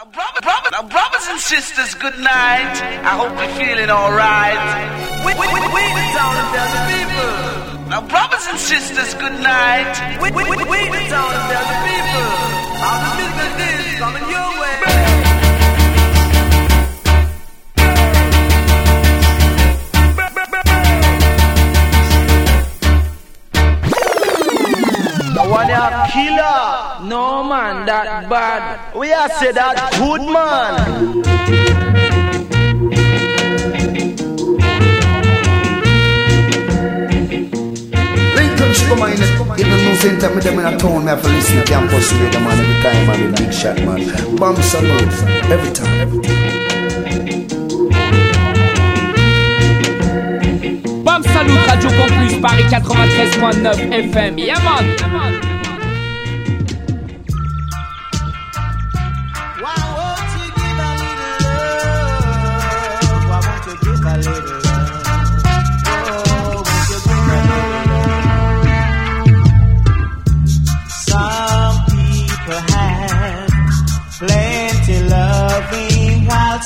Brothers, now, brothers and sisters, good night. I hope you're feeling alright. We, we, we, we the town tell the people. Now, brothers and sisters, good night. We, we, we, we the town tell the people. The business is coming your way. One a killer. No man, that bad. We are say that good man. Lincoln Sugar Minott, in the news center, me them in a town, me have to listen to campus radio man every time, man, big shot man. Bomb salute, every time. Every time. Bam Salut, Radio Campus, Paris 93.9 FM. Yeah man. some have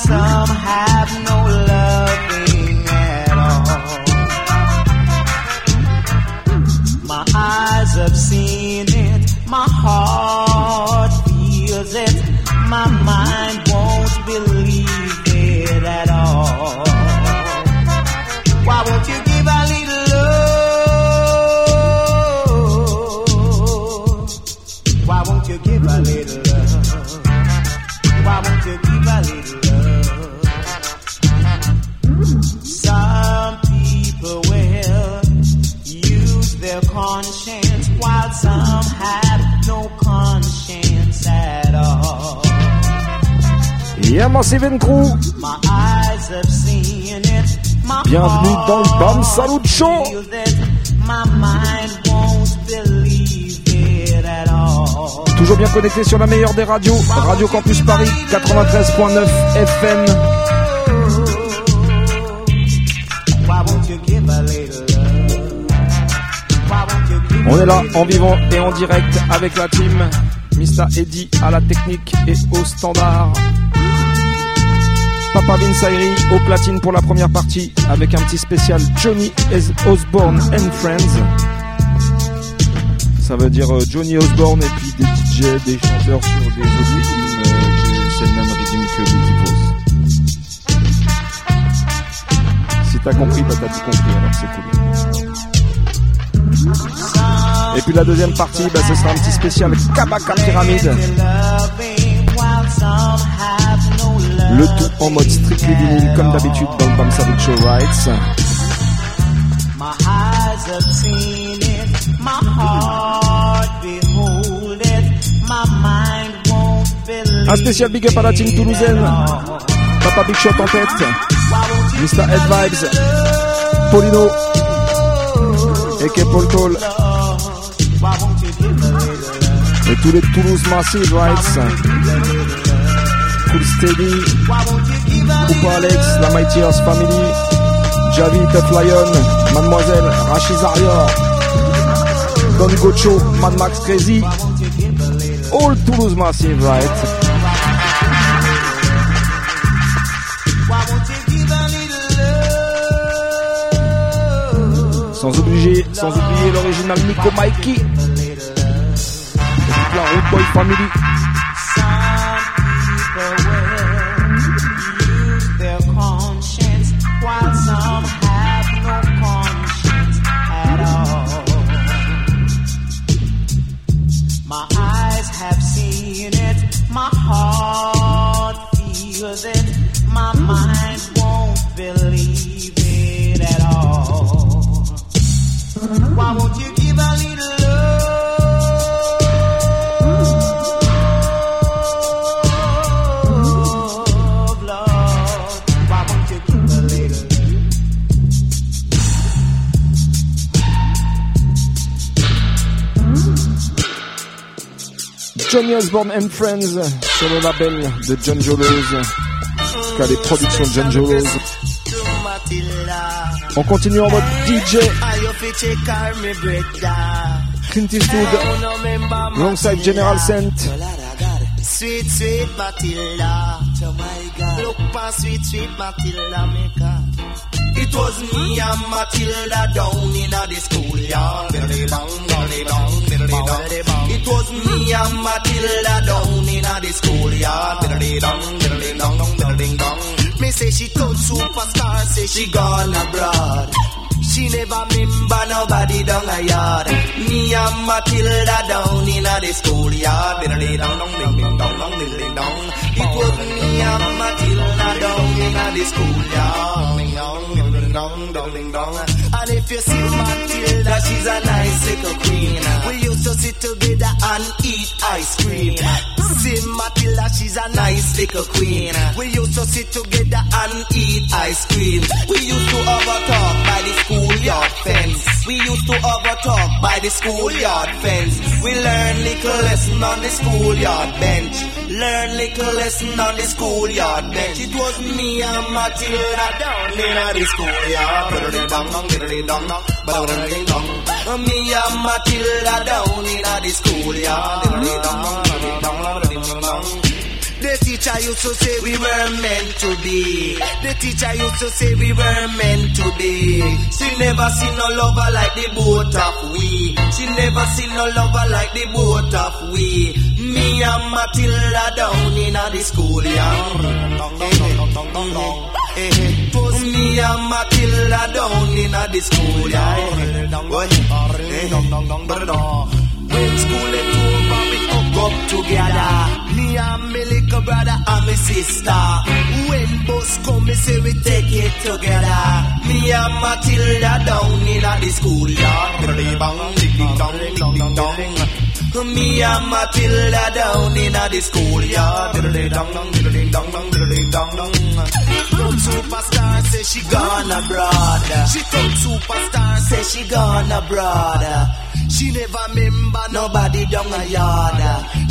no Yeah, Massive Crew. Bienvenue dans le Bam Salut Show. Toujours bien connecté sur la meilleure des radios, Radio Campus Paris 93.9 FM. On est là en vivant et en direct avec la team. Mr. Eddy à la technique et au standard. Papa Vinsairi au platine pour la première partie avec un petit spécial Johnny Osborne and Friends. Ça veut dire euh, Johnny Osborne et puis des DJ, des chanteurs sur des autres rythmes. Euh, c'est le même rythme que Biggie Pose. Si t'as compris, t'as tout compris, alors c'est cool. Et puis la deuxième partie, bah, ce sera un petit spécial Kabaka Pyramide. Le tout en mode strictly vinyle comme d'habitude dans le Bam Show Rights. Un spécial big up à la team toulousaine. Papa Big Shot en tête. Mr. Ed Vibes. Polino. Et Paul Toll. Et tous les Toulouse Massive Rights. Steady. Coupa Alex, la Mighty Horse Family. Javi, Tough Lion. Mademoiselle, Rachid Zarior. Don Gocho, Mad Max Crazy. All Toulouse Massive Rights. Sans oublier, sans oublier l'original Nico Mikey. La Root Boy Family. Johnny Osborne and Friends sur le label de John Jolos. Cas des productions de John Jolos. On continue en mode DJ. Clint Eastwood, alongside General Saint. Sweet, sweet Matilda. Look for sweet, sweet Matilda. It was me and Matilda down in the schoolyard. It was me and Matilda down in the schoolyard. Me say she turned superstar, say she gone abroad. She never remember nobody down a yard. Me and Matilda down in the schoolyard. It was me and Matilda down in the schoolyard. Dong, dong, dong. And if you see Matilda, she's a nice little queen. We used to sit together and eat ice cream. See Matilda, she's a nice little queen. We used to sit together and eat ice cream. We used to overtalk by the schoolyard fence. We used to overtalk by the schoolyard fence. We learned little lesson on the schoolyard bench. Learn little lesson on the schoolyard bench. It was me and Matilda down in the schoolyard. Biddly dong dong, biddly dong dong, biddly dong. Me and Matilda down in the schoolyard. Biddly dong dong, biddly dong dong, biddly dong. The teacher used to say we were meant to be. The teacher used to say we were meant to be. She never seen no lover like the both of we. She never seen no lover like the both of we. Me and Matilda down in the schoolyard. Me and Matilda down in the schoolyard. School we hook up together. Me and my little brother and my sister. When bus come, me say we take it together. Me and Matilda down in the schoolyard. Diddly bang, ding dong, ding dong. Me and Matilda down in the schoolyard. Diddly dong dong, diddly dong dong, diddly dong superstar say she gone abroad. She come superstar say she gone abroad. She never remember nobody down a yard.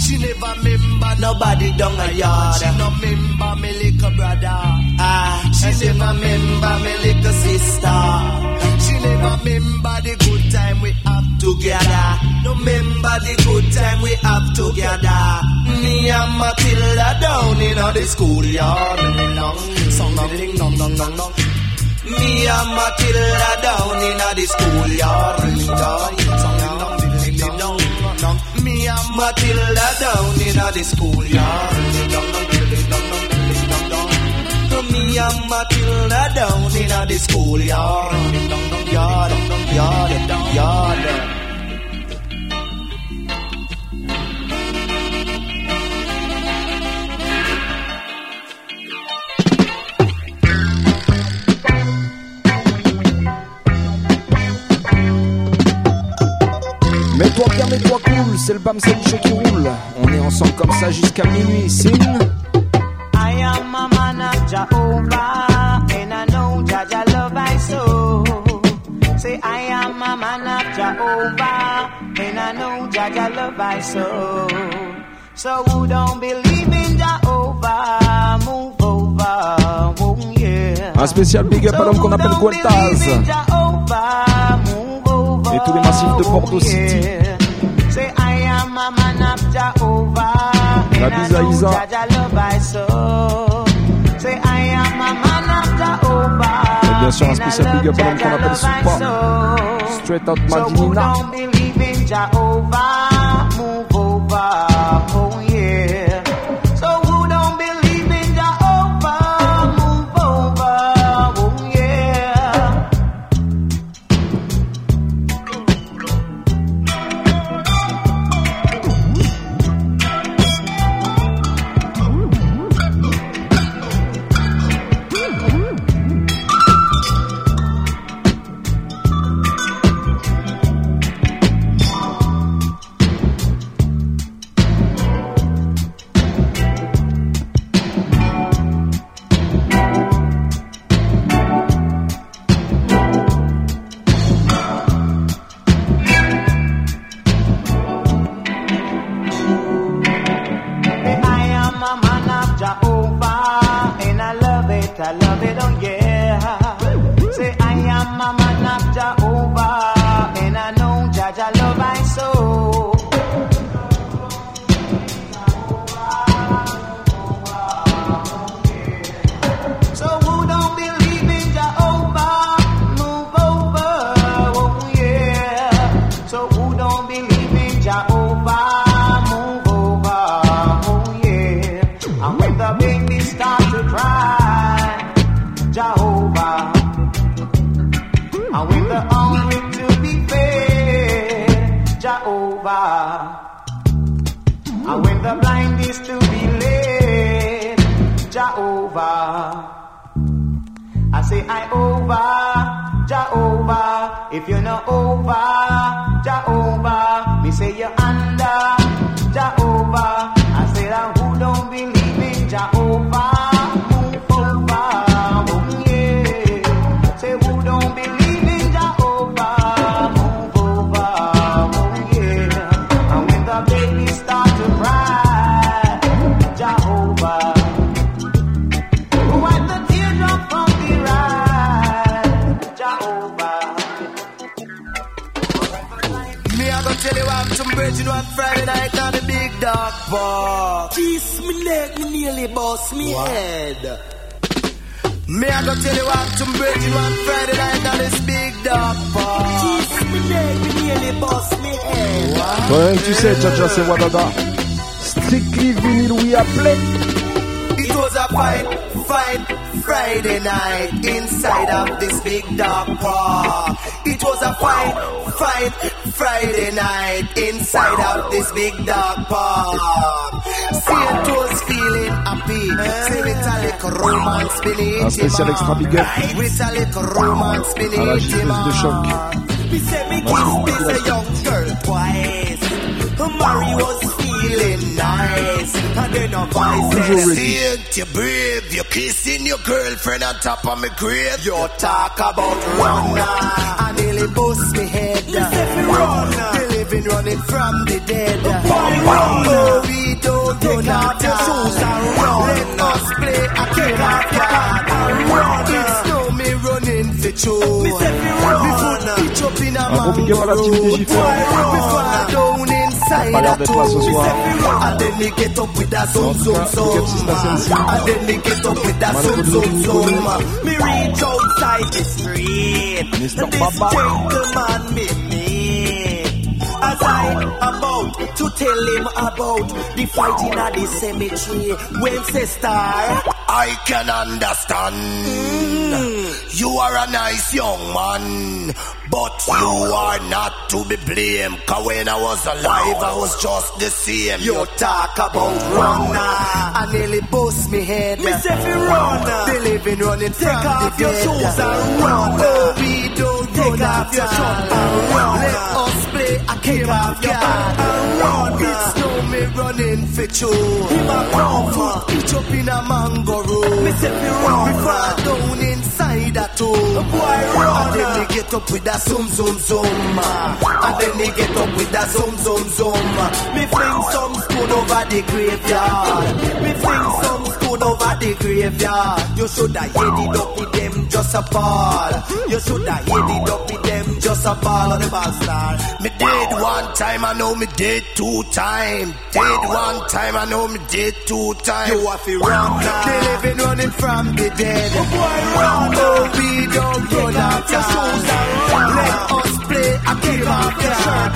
She never remember nobody down a yard. She no remember me little brother. Ah, she never remember me little sister. She never remember the good time we have together. No remember the good time we have together. Me and Matilda down in the schoolyard. Song ding dong dong dong dong. Me and Matilda down in the schoolyard. Me and Matilda down in the schoolyard. Me and Matilda down in the schoolyard. Yard, yard, yard. Mets-toi bien, mets-toi cool, c'est le Bam Salut qui roule. On est ensemble comme ça jusqu'à minuit. Signe. I am a man of Jehovah, and I know Jaja love I so. Say I am a man of Jehovah, and I know Jaja love I so. So who don't believe in Jehovah, move over, oh yeah. Un spécial big up à l'homme qu'on appelle Gueltaz tous les massifs de Bordeaux City. La bise à Isa. Et bien sûr, un spécial big up à qu'on appelle Soupa. Straight out Madinina. Virgin one Friday night on the big dark park. Kiss me neck, me nearly bust me head. Me, I gonna tell you what, some virgin one Friday night on this big dark park. Kiss me neck, me nearly bust me head. Toi-même, tu sais, Chacha, c'est Wadada. Strictly vinyl, we are play. It was a fine, fine Friday night inside of this big dark park. It was a fine, fine Friday night inside of this big dog park. Saint was feeling happy. Say with eh. a little romance beneath Un spécial extra big up With a little romance à la beneath chieuse him. de choc. Me say me kiss this a young girl twice. Mary was feeling nice. And then a voice Toujours says, ready. You brave. You're kissing your girlfriend on top of my grave. You talk about runner. I nearly bust me head. Runner. The living running from the dead. Oh, we don't run out your shoes and run. Let us play a kick off your card and run. It's no me running for true. Me say fi run. Me foot pitch up in a Un gros big up à la team mango Digifort. road. Me fall down inside Pas l'air a d'être là ce And then me get up with that zoom zoom cas, big up Sister zoom. And then get up with that zoom zoom zoom. Me reach outside the street. This gentleman me. As I about to tell him about the fighting at the cemetery. When sister, I can understand. Mm. You are a nice young man, but you are not to be blamed. Cause when I was alive, I was just the same. You talk about runner, I nearly bust me head. Me say fi runner, the living running Take off your shoes and run. Oh, we don't Take off your shirt and run. Let us play a kick off your card and run. It's no me running for you. Him a come foot pitch up in a mango road. Me say me run. Me fall down inside a toe. Boy run. And then me get up with that zoom zoom zoom. And then me get up with that zoom zoom zoom. Me fling some spoon over the graveyard. Me fling some spoon over the graveyard. You shoulda head it up with them just a ball. You shoulda head it up with just a ball on the ball star. Me did one time, I know me did two time. Did one time, I know me did two time. You have to run now. The living running from the dead. Oh boy, run. Oh, we don't run out your shoes and. Let us play a game of and.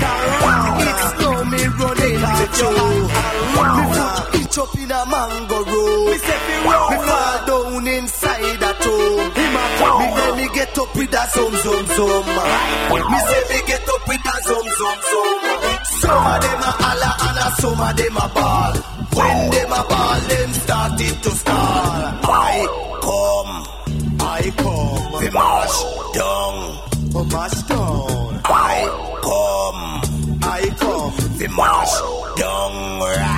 It's no me running with you. Me foot pitch up in zoom zoom zoom. Me say me get up with a zoom zoom zoom. Some of them a holla and some of them a ball. When them a ball, them started to stall. I come, I come. We mash down, we mash down. I come, I come. We mash down.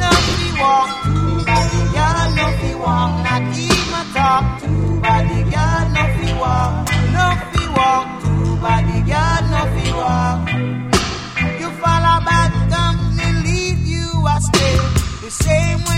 no walk, bodyguard no walk, not talk. Bodyguard no walk, no walk. Bodyguard no walk. You follow lead you astray. The same when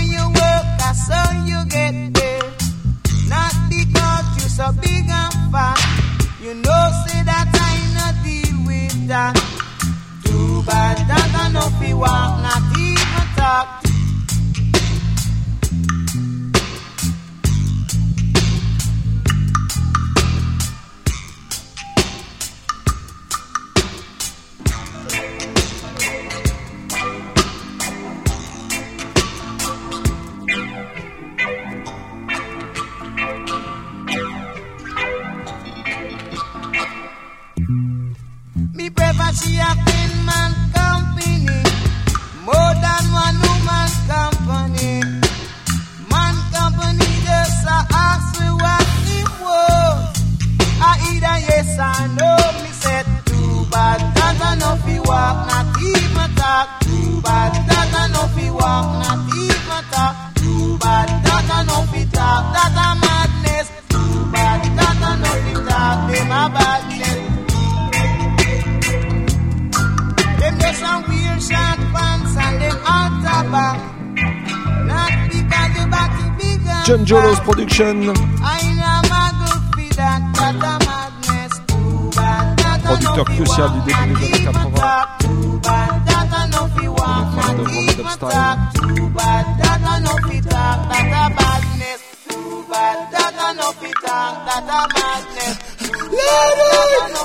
bad that I no fi talk, that a madness.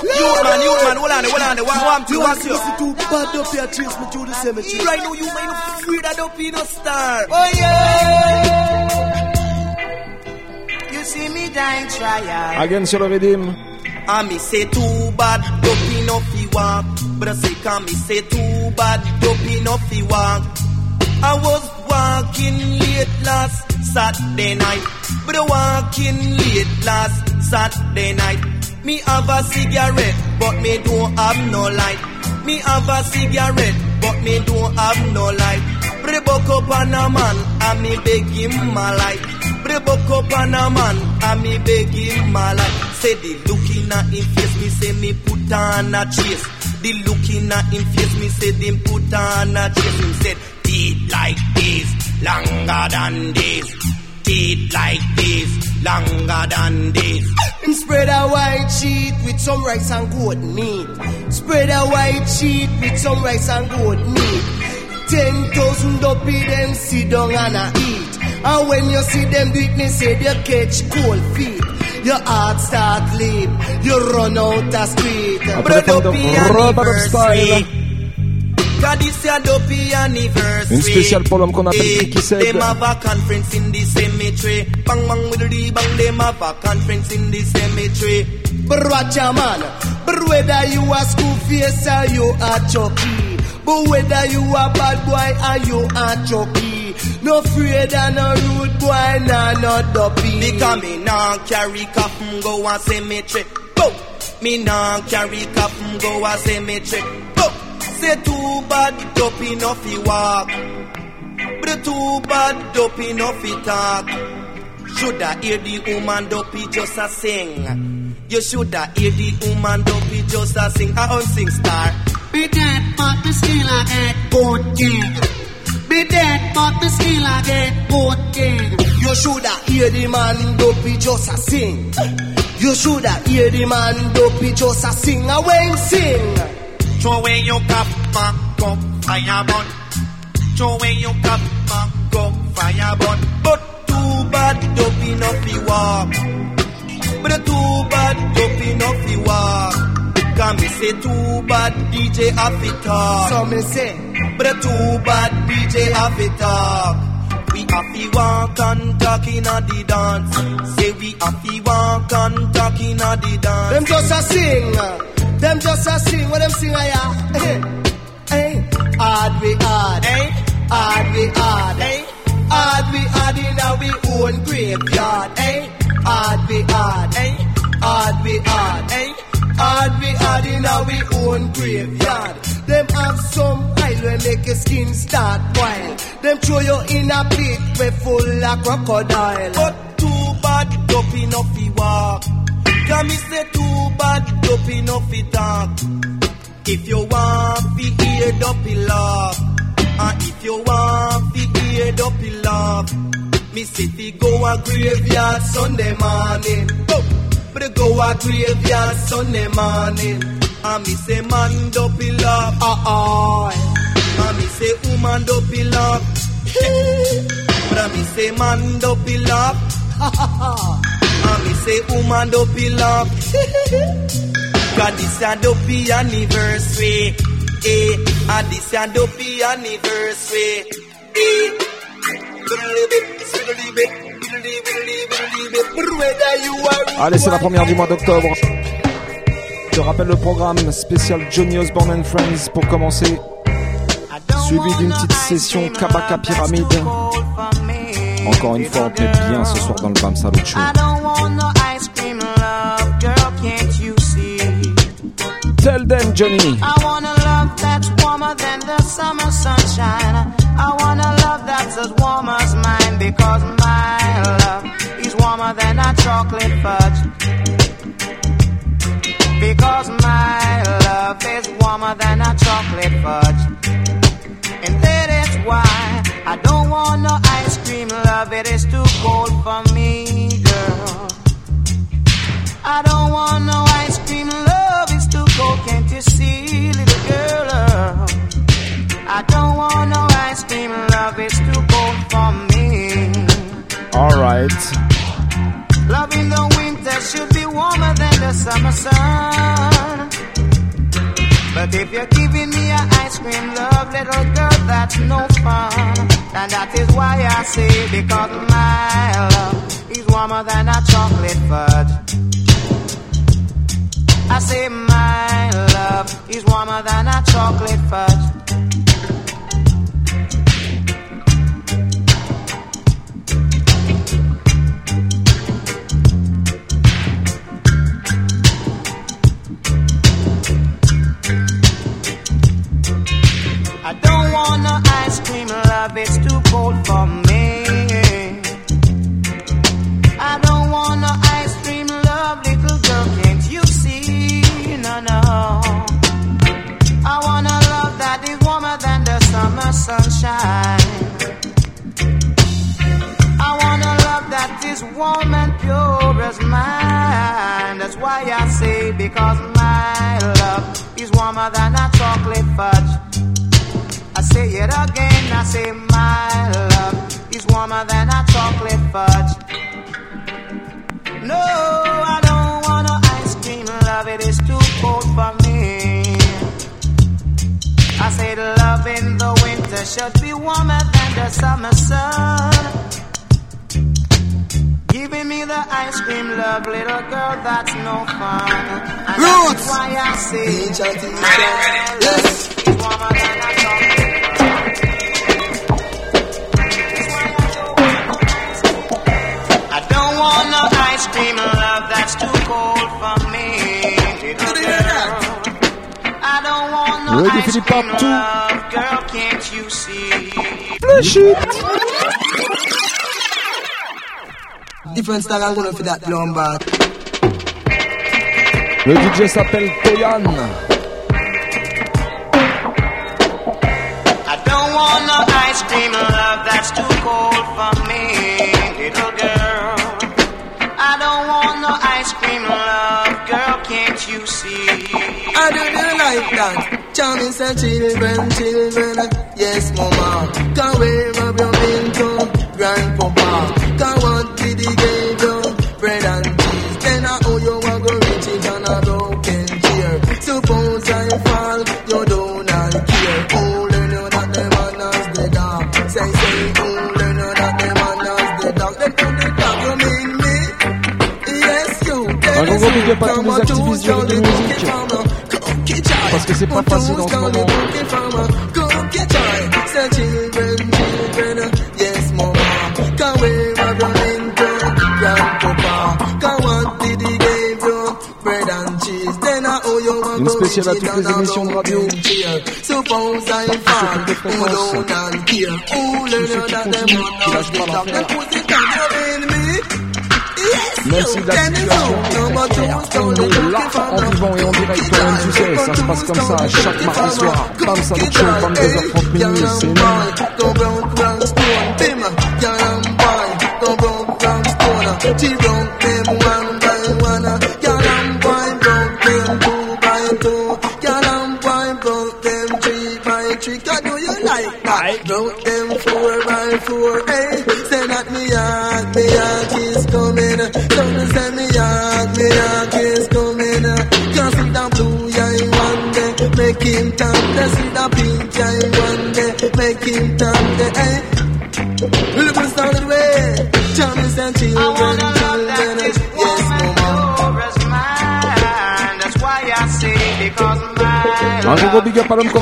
You man, you man, hold on, hold on, one, one, two, one, two. too bad up here, chase me through the cemetery. Right now, you man, you free that up in a star. Oh yeah. Again sur le Redeem. I me say too bad, don't enough fi walk. But I say can me say too bad, don't enough fi walk. I was walking late last Saturday night. But I walking late last Saturday night. Me have a cigarette, but me don't have no light. Me have a cigarette, but me don't have no light. Bre buck up on a man, and me beg him my light. Bre buck up on a man, and me beg him my life. Say the look in him face, me say me put on a chase. The look in him face, me say them put on a chase. Him said, teeth like this, longer than this. Teeth like this, longer than this. Him spread a white sheet with some rice and goat meat. Spread a white sheet with some rice and goat meat. Ten thousand dopey them sit down and a eat. And when you see them do it, me say they catch cold feet. Your heart start leap, you run out the street. Après la fin de Robert Style. God is a dopey anniversary. Une spéciale pour l'homme qu'on appelle Ricky Said. Them have a conference in the cemetery. Bang bang with the bang, them have a conference in the cemetery. But watch a man, but whether you a school face or you a chucky, but whether you a bad boy or you a chucky, no afraid of no rude boy, nah, no dopey. Because me nah carry coffin mm, go a cemetery. Go. Me nah carry coffin mm, go a cemetery. Go. Say too bad, dopey no fi walk. But too bad, dopey no fi talk. Shoulda hear the woman dopey just a sing. You shoulda hear the woman dopey just a sing. A sing star. Be dead, but me still a get good king. Be dead, but me still a get good king. You shoulda hear the man dopey just a sing. You shoulda hear the man dopey just a sing. A when sing. Throw away your cup, man, go fire burn. Throw away your cup, man, go fire burn. But too bad, dopey no fi walk. But too bad, dopey no fi walk. Can me say too bad, DJ have it talk. So me say, But too bad, DJ have it talk. We have to walk and talk in a the dance. Say we have to walk and talk in a the dance. them just a sing. Uh, them just a sing what them sing uh, a ya. Hey, hard we hard. Hey, hard we hard. Hey, hard we hard in our own graveyard. Hey, hard we hard. Hey, hard we hard. Hey, hard we hard in our own graveyard. Them have some oil when make your skin start wild. Them throw you in a pit we full of crocodile. But too bad, dopey enough fi walk. Can me say too bad, dopey enough fi talk. If you want fi hear dopey laugh, and if you want fi hear dopey laugh, me say fi go a graveyard Sunday morning. Oh, but go a graveyard Sunday morning. And me say man dopey laugh, ah ah. And me say woman dopey laugh. But me say man dopey laugh, ha ha ha. And me say woman dopey laugh. Cause this a dopey anniversary. Eh, and this a dopey anniversary. Eh. Allez, c'est la première du mois d'octobre. Je rappelle le programme spécial Johnny Osborne and Friends pour commencer. Suivi d'une petite session Kabaka Pyramide. Encore une fois, on plaît bien ce soir dans le Bam Salut Show. Tell them, Johnny. I love that's warmer than the summer sunshine. I chocolate fudge. Because my love is warmer than a chocolate fudge. And that is why I don't want no ice cream love. It is too cold for me, girl. I don't want no ice cream love. It's too cold, can't you see, little girl? I don't want no ice cream love. It's too cold for me. Alright. Love in the winter should be warmer than the summer sun. But if you're giving me a ice cream love, little girl, that's no fun. And that is why I say, because my love is warmer than a chocolate fudge. I say my love is warmer than a chocolate fudge. I don't want no ice cream love, it's too cold for me. I don't want no ice cream love, little girl, can't you see? No, no. I want a love that is warmer than the summer sunshine. I want a love that is warm and pure as mine. That's why I say, because my love is warmer than a chocolate fudge. I say it again, I say my love is warmer than a chocolate fudge. No, I don't want no ice cream love, it is too cold for me. I say love in the winter should be warmer than the summer sun. Giving me the ice cream love, little girl, that's no fun. And Roots. that's why I say my love Yes. Want no ice cream love that's too cold for me. I don't want no Ready for ice the cream part two? love, girl, can't you see? Flash it. Different style I'm gonna for that blown back. Le DJ s'appelle Toyan. I don't want no ice cream love that's too cold for me, that? Charming say children, children. Yes, mama. Come where have you been to? Grandpapa. Come what did he give you? Bread and cheese. Then I owe you a go rich on a broken chair. Suppose I fall, you don't care. Oh, learn you that the man has the dog. Say, say, oh, learn you that the man has the dog. Then do the dog, you mean me? Yes, you. Un gros gros big up à tous les activistes musique. Parce que c'est pas facile en ce moment. Yes, mama. Come where I run into grandpapa. Come what did he give you? Bread and cheese. Then I owe you one Une spéciale à toutes les émissions de radio. Suppose I fall, who don't and care. Who Même si la situation est on est là en vivant et en direct tu sais, ça se passe comme ça chaque mardi soir. Bam Salut Show, 22h30 minuit, c'est nous. Go my Un gros big up à l'homme qu'on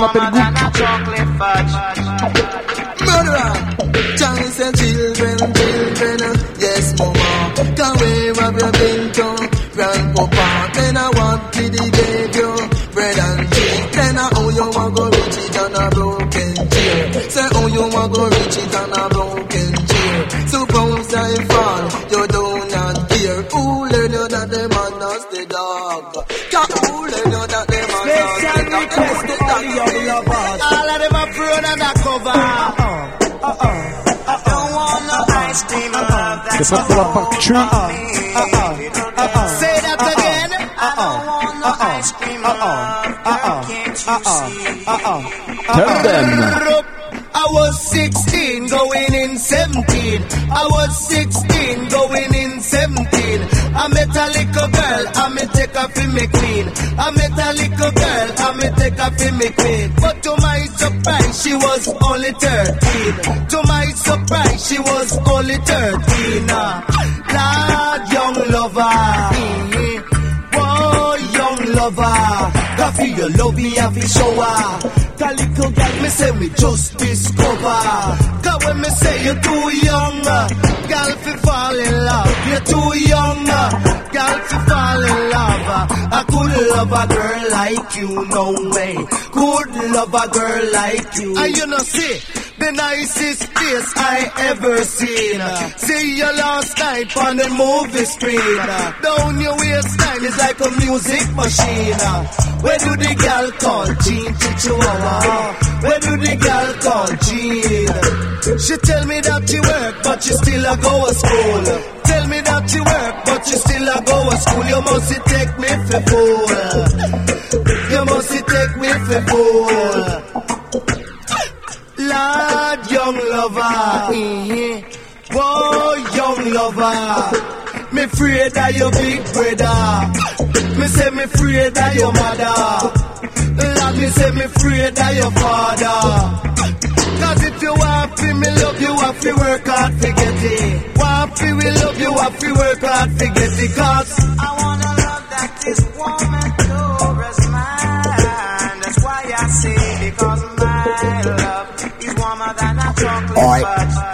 love. C'est That's pas pour la part true. Uh-uh. Uh-uh. Uh-uh. Say that again. I don't want no ice cream love. Girl, can't you see? Tell them. I was 16 going in 17. I was 16 going in 17. I met a little girl, I me take her for me queen. Her for me queen. But to my surprise, she was only 13. To my surprise, she was only 13. Ah, Lord, young lover. Whoa, young lover. Coffee, your love me have a shower. Cause little girl, me say me just discover. Cause when me say you're too young, uh, girl, fi fall in love. You're too young, love a girl like you, no way. Could love a girl like you. And you know, see, the nicest face I ever seen. See you last night on the movie screen. Down your waistline is like a music machine. Where do the girl call Jean Chihuahua? Uh. Where do the girl call Jean? She tell me that she work, but she still a go to school. Tell me that she work, but she still a go to school. You must take me for fool. You must take me for fool. Lord, young lover. Mm-hmm. Whoa, young lover. Me afraid of your big brother. Me say me afraid of your mother. Lord, me say me afraid of your father. Cause if you want to me love you, have to work hard to get it. Want to we love you, have to work hard to get it. Cause I wanna love that this woman a chocolate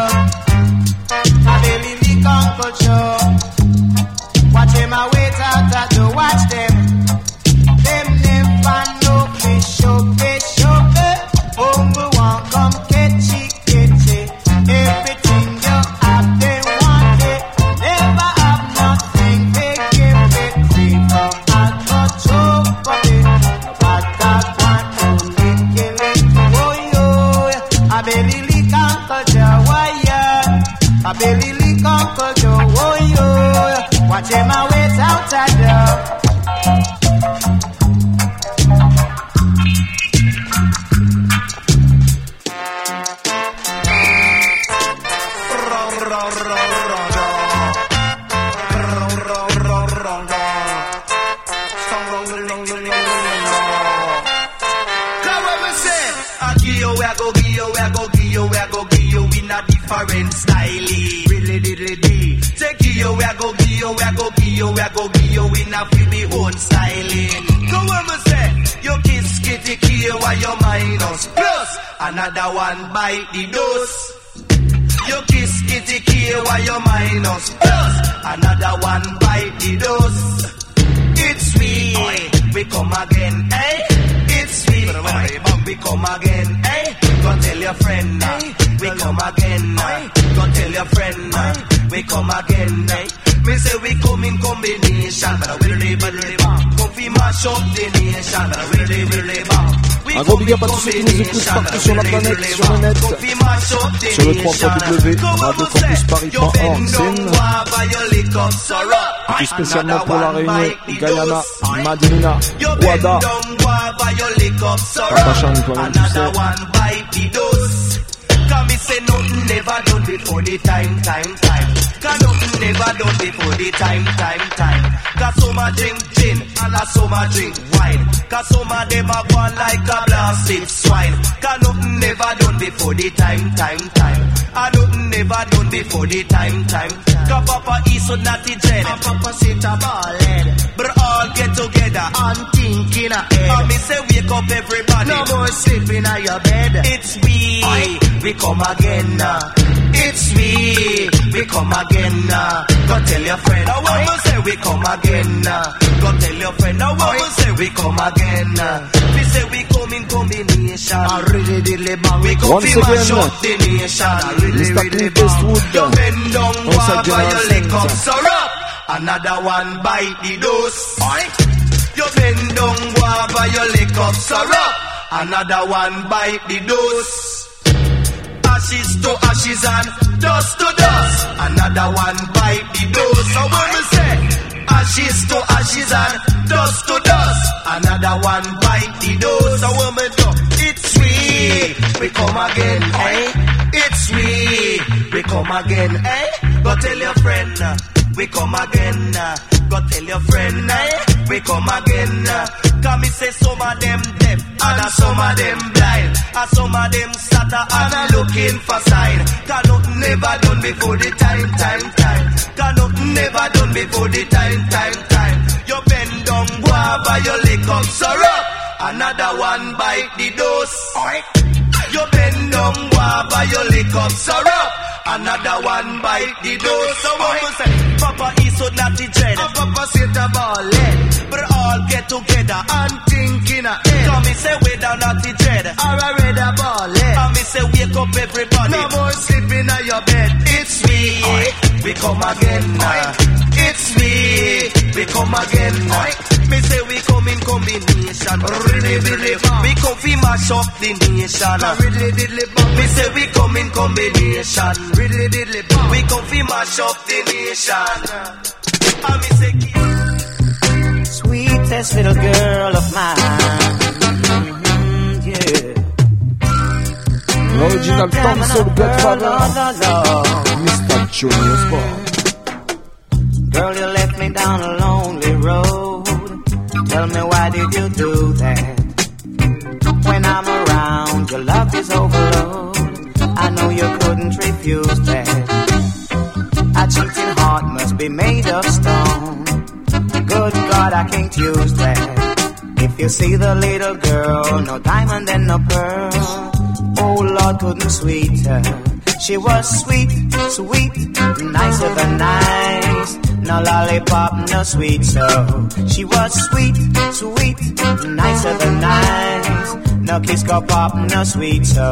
Joe. Watch him a wait out the. Watch them. Tout spécialement pour la Réunion, Guyana, Madinina, Ouada, Papachan, toi-même tu sais. Cause me say nothing never done before the time, time, time. Cause nothing never done before the time, time, time. Drink gin and a some a drink wine. Cause some of them a gone like a blasted swine. Cause nothing never done before the time, time, time. And nothing never done before the time, time. Cause Papa is so naughty dread. And Papa sit a ball head. But all get together and think in a head. And me say wake up everybody. No more sleeping on your bed. It's we, we come again now. It's we, we come again now. Go tell your friend. Now when we say we come again now. Go tell your friend. Now when we say we come again now. We say we come in combination. I really dilly bang. We come Once fi mash again, up the nation. I really Mr. really bang. You bend down, once walk again, by your leg up, that. syrup. Another one bite the dose. You bend down, walk by your leg up, syrup. Another one bite the dose. Ashes to ashes and dust to dust. Another one bite the dose. So when we say ashes to ashes and dust to dust, another one bite the dose. So when we do, it's sweet. We come again, eh? It's sweet. We come again, eh? Go tell your friend. uh, We come again. uh, Go tell your friend, eh? We come again. uh, Come me say some of them deaf and some of them blind, and some of them stutter and a looking for sign. Cause nothing never done before the time, time, time. Cause nothing never done before the time, time, time. You bend down, guava, you lick up syrup. Another one bite the dose. You bend down, guava, you lick up syrup. Another one bite the dose. So what we say? Papa so naughty dread. Papa sit a ball head. But all get together and think in a head. Come me say we down naughty dread. Or a red a ball head. And me say wake up everybody. No more sleeping on your bed. It's we. We come again now. It's we. We come again now. Me say we come in combination. Really, really bang. We come fi mash up the nation. Really, really bang. Me say we come in combination. Really, really bang. We come fi mash up the nation. And me say Sweetest little girl of mine. Mm-hmm, yeah. L'original Tom Soul Godfather. Mr. Junior Sport. Girl, you left me down a lonely road. Tell me why did you do that? When I'm around, your love is overload. I know you couldn't refuse that. A cheating heart must be made of stone. Good God, I can't use that. If you see the little girl, no diamond and no pearl. Oh Lord, couldn't sweet her. She was sweet, sweet, nicer than nice. No lollipop, no sweet so. She was sweet, sweet, nicer than nice. No kiss go pop, no sweet so.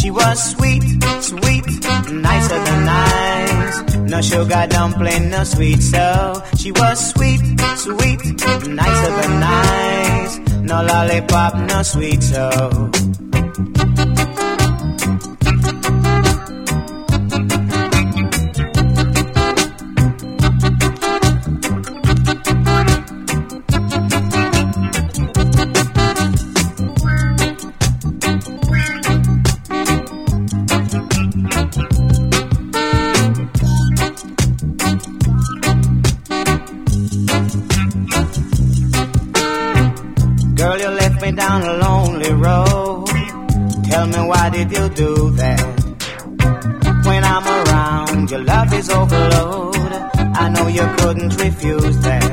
She was sweet, sweet, nicer than nice. No sugar dumpling, no sweet so. She was sweet, sweet, nicer than nice. No lollipop, no sweet so. Down a lonely road. Tell me why did you do that? When I'm around, your love is overload. I know you couldn't refuse that.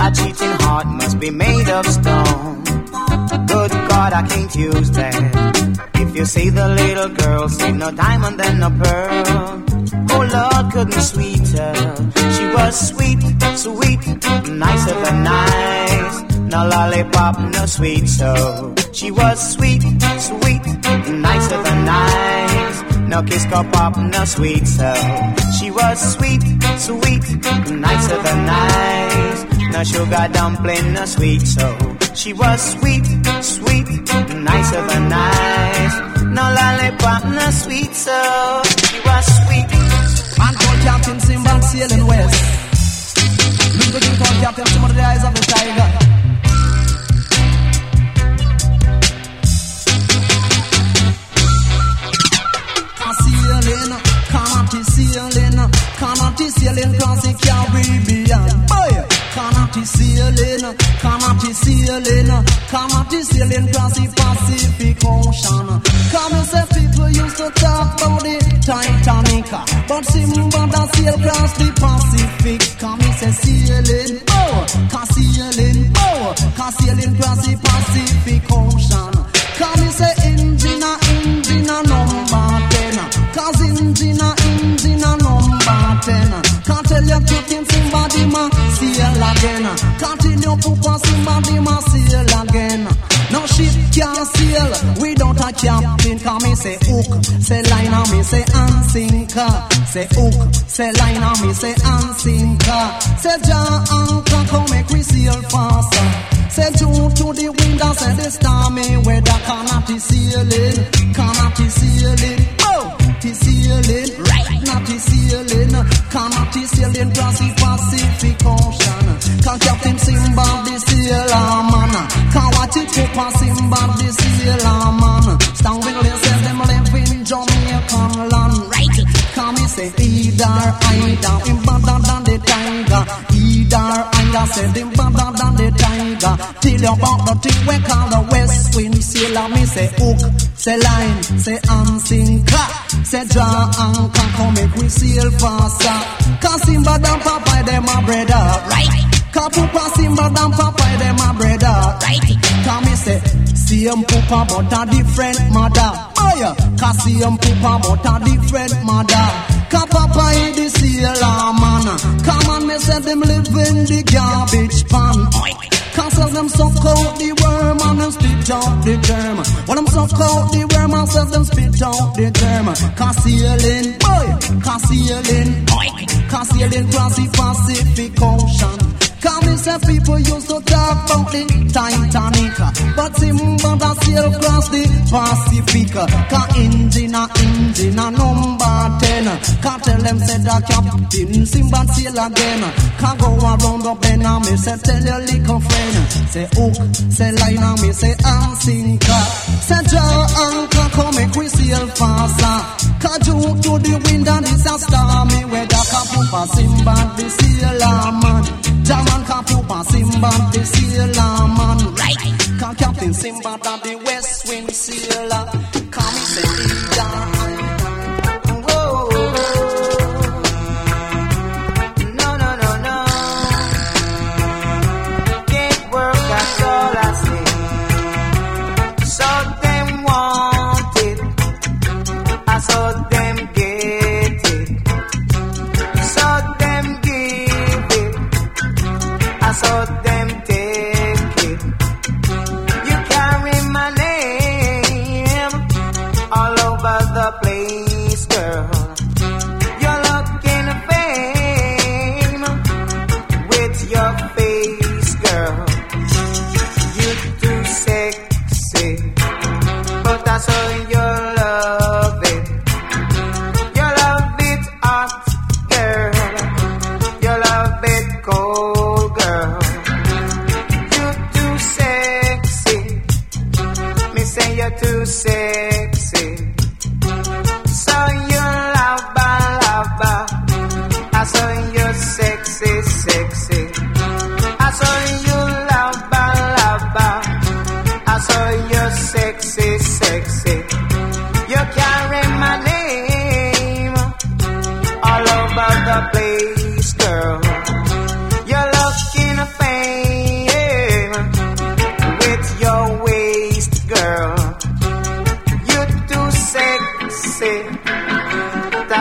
A cheating heart must be made of stone. Good God, I can't use that. If you see the little girl, see no diamond and no pearl. Oh Lord, couldn't sweeter. She was sweet, sweet, nicer than nice. No lollipop, no sweet so. She was sweet, sweet, nicer than nice. No kiss cup pop, no sweet so. She was sweet, sweet, nicer than nice. No sugar dumpling, no sweet so. She was sweet, sweet, nicer than nice. No lollipop, no sweet so. She was sweet. Man called Captain Simba sailing west. Little king called Captain Simba the eyes of the tiger. Sailing, cannot sailing, cause it Caribbean. Boy, cannot sailing, cannot sailing, cannot sailing, cause the Pacific Ocean. Come and say people used to talk about the Titanic, but Simba that sail across the Pacific. Come and say sailing, oh, sailing, oh, sailing across the Pacific Tell you Papa Simba the ma sail again. No ship can without a captain. Me say hook, say line, and me say and sinker. Say hook, say line, and me say and sinker. Say Jah anchor, come make we sail faster. Say to to the wind and say the stormy weather cannot be sailing, cannot be sailing. Oh, the sailing, right? Not the sailing, cannot be sailing across the Pacific Ocean. Can Captain Simba the sailor man? Can't watch it on Simba the sailor man? Stand with them, say them live in Jamaican land, right? Can me say either either, him better than the tiger. Either either, say him better than the tiger. Till you about the thing we call the West Wind Sailor, me say hook, say line, say arm sinker, say draw anchor, come make we sail faster. Cause Simba and Popeye them a brother, right? Cause Papa Simba and Popeye them a brother, right? Cause me say same Papa but a different mother. Oh yeah, cause same Papa but a different mother. Cause Papa is the sailor man. Come on, me say them live in the garbage pan. Cause of them suck out the worm and them spit out the germ. When them suck out the worm and says them spit out the germ. Cause sailing, boy, cause sailing, cause sailing across the Pacific Ocean. Cause me say people used to talk about the Titanic. But Simba that sail across the Pacific. Cause engine a engine a number ten. Cause tell them say the captain Simba sail again. Cause go around the bend and me say tell your little friend. Say hook, say line and me say and sinker Say draw anchor come make we sail faster. Cause due to the wind and it's a stormy weather. Cause Papa Simba the sailor man Can Papa Simba the sailor man. Right. Captain Simba that the west wind sailor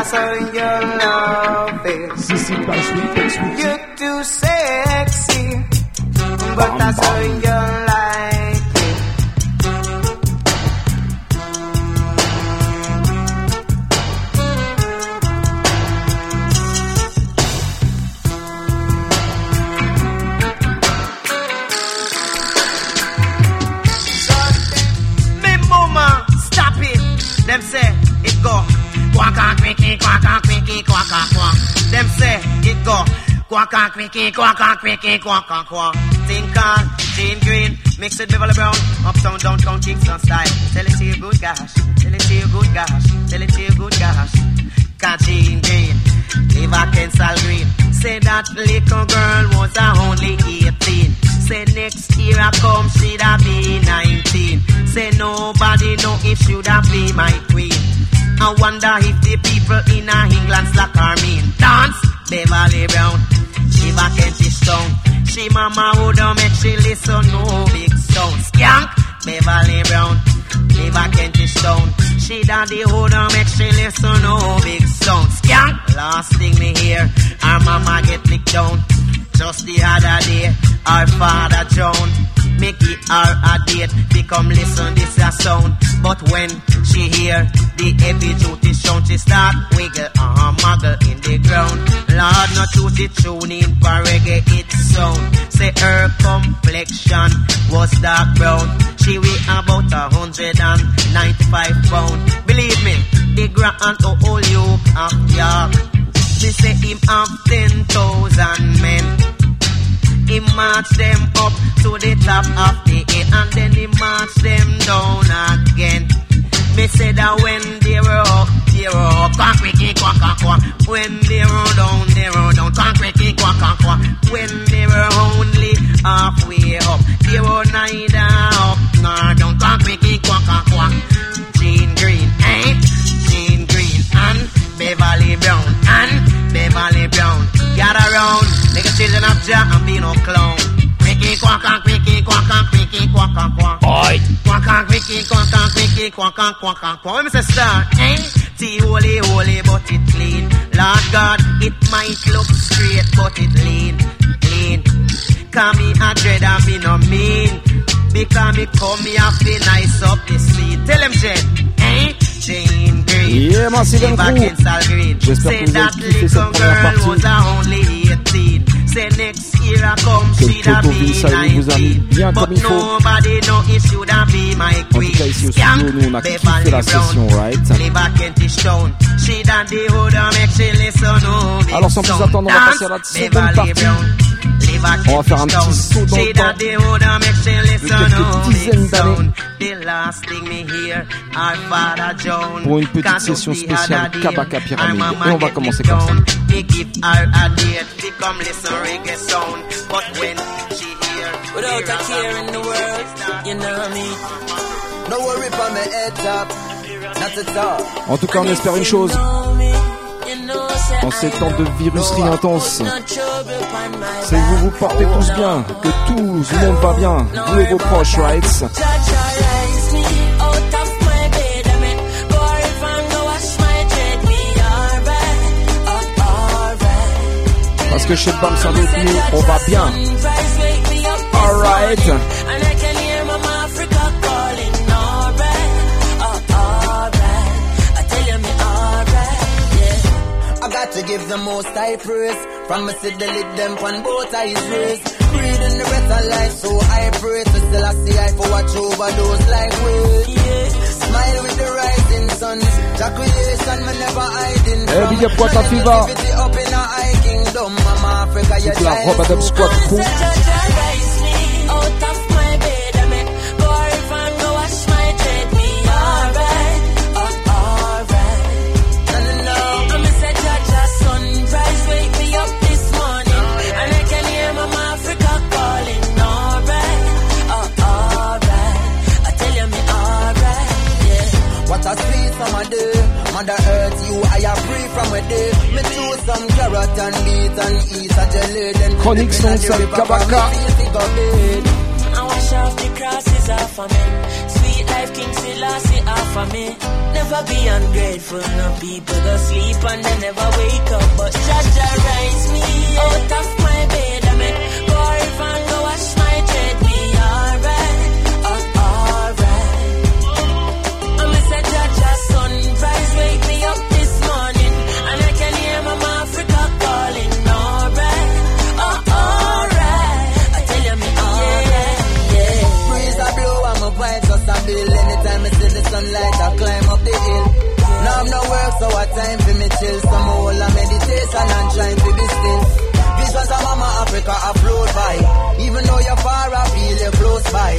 that's how you love it. You're too sexy, but that's how you Quack quack and quicky, quack and quack. Think on Jean Green, mix it Beverly Brown, uptown, downtown, Kingston style. Tell it to you good gosh, tell it to you good gosh, tell it to you good gosh. Cause Jean Green, live a Kensal Green. Say that little girl was only 18. Say next year I come, she'd a be 19. Say nobody know if she'd a be my queen. I wonder if the people in England slack her mean. Dance, Beverly Brown, back Kentish town. She mama woulda make she listen no big sound. Skank, Beverly Brown, live a Kentish town. She daddy woulda make she listen no big sound. Skank, last thing me hear, her mama get licked down. Just the other day, our father John it her a date. They come listen this a sound, but when she hear the heavy duty sound, she start wiggle and muggle in the ground. Lord, not to the tune in for reggae it sound. Say her complexion was dark brown. She weigh about a hundred and ninety-five pound. Believe me, the grand old you ah, of York. Me say him have ten thousand men. He march them up to the top of the hill and then he march them down again. Me say that when they were up, they were up, quack, quicky, quack, quack, quack. When they were down, they were down, quack, quicky, quack, quack, quack. When they were only halfway up, they were neither up nor down, quack, quicky, quack, quack, quack. Nigga children of Jah and be no clown. Quicky quack and quicky quack and quicky quack and quack. Oi. Quack and quicky quack and quicky quack and quack and quack. When me say start, eh? Tea holy holy but it clean. Lord God, it might look straight but it lean, lean. Cause me a dread and me no mean. Because me come me have to nice up the scene. Tell him Jen, eh? Jane Green. Yeah, Back Crew. in Sal J'espère que vous avez kiffé cette première partie. Say next year I come, Que she'd a Toto be Vince Irie vous a mis 19. bien But comme il faut. nobody know if she'd a be my En tout queen. cas, ici au Skank, studio, nous on a kiffé Beverly la Brown. session, right? Live a Kentish town. She done the hood and make she listen no big Alors, sans plus sound. attendre, on va Dance, passer à la seconde Beverly partie. Brown. Live a On va faire un Kentish petit saut dans town. le She temps. done the hood and make she listen quelques no dizaines big d'années. sound. The last thing me hear, our father John. Pour une petite Cause session of the spéciale other day, Kabaka our Pyramide. mama Et on va get commencer me comme ça. down. He give her a date, he come listen reggae sound. But when she hear, Without a care in the world, you know me. No worry for me head up, not at all. En tout cas, on espère une chose. En ces temps de viruserie intense, c'est vous vous portez tous bien, que tout le monde va bien, vous et vos proches, right? Parce que chez Bam nous, on va bien. Alright. Got to give the most high praise. From me see the lid them on both eyes raised. Breathing the breath of life, so I pray to still I see I for watch over those like waves. Smile with the rising sun. Jack creation, me never hiding Eh, from. big up Quatta Fever. Negativity up in a high kingdom. Mama Africa, you Toute la Robadub Squad crew. Rise me out of I are free from a day. Me choose some carrot and beet and eat a jelly. Then Chronique dip in a son, the sale river, Kabaka. for me feel to go bed. I wash off the crosses off of men. Sweet life, King Selassie offer me. Never be ungrateful, no people go sleep and they never wake up. But Jaja rise me out of my bed, Now I'm work, so what time for me chill. Some whole a meditation and trying to be still. Visions of Mama Africa are float by. Even though you're far, I feel you're close by.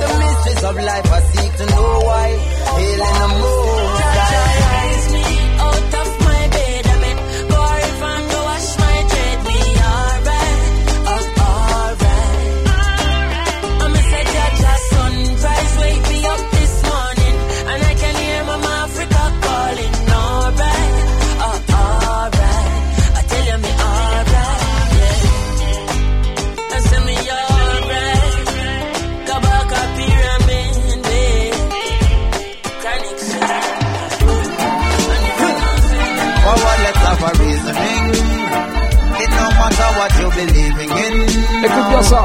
The mysteries of life, I seek to know why. Hailing the moon. What you believing in. Écoute bien ça.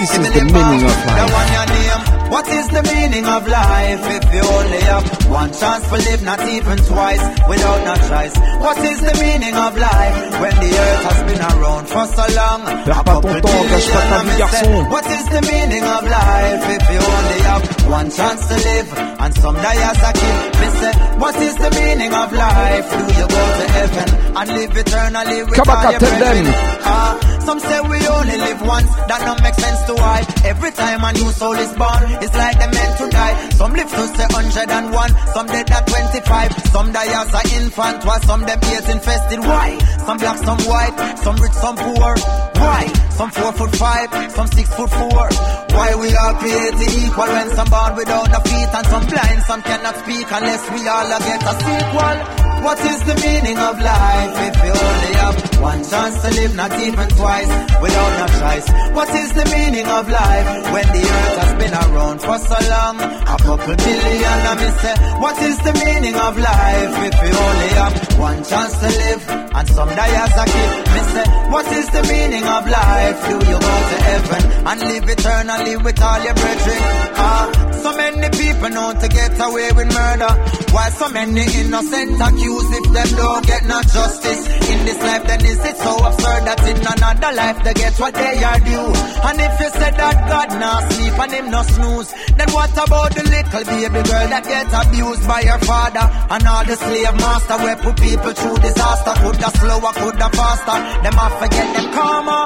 This is the meaning of life. one your name. What is the meaning of life if you only have one chance to live, not even twice, without no choice? What is the meaning of life when the earth has been around for so long? Perds pas ton temps, gâche pas ta vie, garçon. What is the meaning of life if you only have one chance to live and some die as a kid? Me say, what is the meaning of life? Do you go to heaven and live eternally with Kabaka, all your brethren? Ah, some say we only live once, that don't make sense to why. Every time a new soul is born, it's like they're meant to die. Some live to say 101, some dead at 25. Some die as an infant, while some them AIDS infested. Why? Some black, some white, some rich, some poor. Why? Some four foot five, some six foot four. Why we all created equal when some born without the feet and some blind, some cannot speak unless we all a get a sequel. What is the meaning of life if you only have one chance to live, not even twice, without no choice? What is the meaning of life when the earth has been around for so long? A couple billion, I me say, what is the meaning of life if you only have one chance to live and some die as a kid? Me say, what is the meaning of life? Do you go to heaven and live eternally with all your brethren? Ah, so many people know to get away with murder, while so many innocent accused if them don't get no justice in this life. Then is it so absurd that in another life they get what they are due? And if you say that God not sleep and him no snooze, then what about the little baby girl that get abused by her father and all the slave master where put people through disaster? Coulda slower, coulda faster. Them I forget them karma.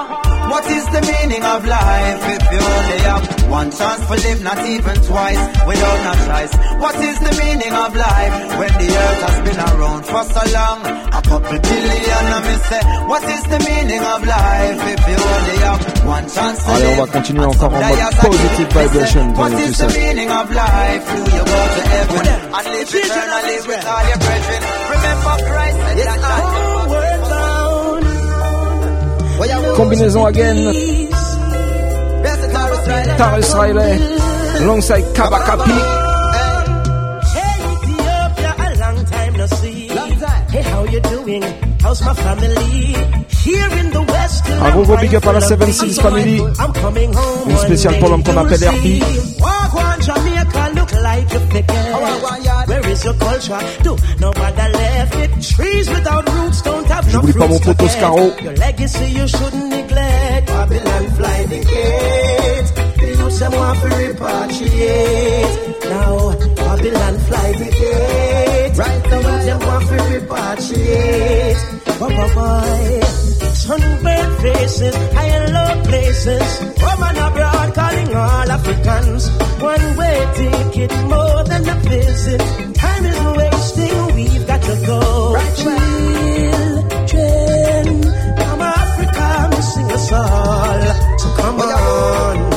What is the meaning of life if you only have one chance to live, not even twice, without no choice? What is the meaning of life when the earth has been around for so long? A couple billion, I me say, what is the meaning of life if you only have one chance? To Allez, on live? va continuer encore en mode positive vibration What pendant tout is ça. the meaning of life? Do you Un gros gros big up à la 7-6 Family. I'm coming home. Une spéciale pour l'homme qu'on appelle Herbie. Walk on Jamaica, look like a picket. Where is your culture? Do nobody left it. Trees without roots don't have no J'oublie pas mon fruits to poteau get. Scaro. Your legacy you shouldn't neglect. Babylon fly the gate. The youths them want to repatriate. Now Babylon fly the gate. The youths them want to repatriate. Boy, boy, boy. Eh. Sunburned faces, high low places. Home and abroad calling all Africans. One way ticket more than a visit. Time is wasting, we've got to go. Right, Children, come Africa, missing us all. So come on,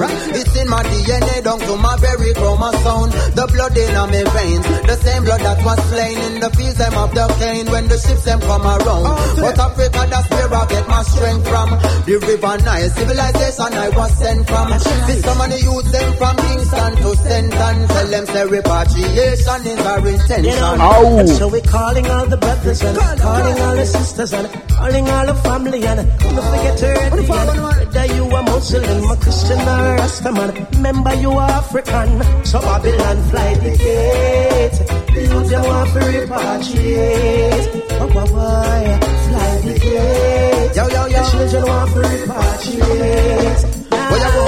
sound. It's in my DNA down to my very chromosome. The blood in my veins, the same blood that was slain in the fields them of the cane when the ships them come around. Oh, but Africa, that's where I get my strength from. The river Nile civilization I was sent from. This some of the youth them from Kingston to Stenton. Tell them say repatriation is our intention. You know, and so we're calling all the brothers and calling all the sisters and calling all the family and don't forget to ready and whether you a Muslim, a Christian or a Rastaman, remember you are African. So Babylon fly the gate. You them want to repatriate. Oh, boy, fly the gate. Yo, yo, yo. The children want to repatriate. Where you go?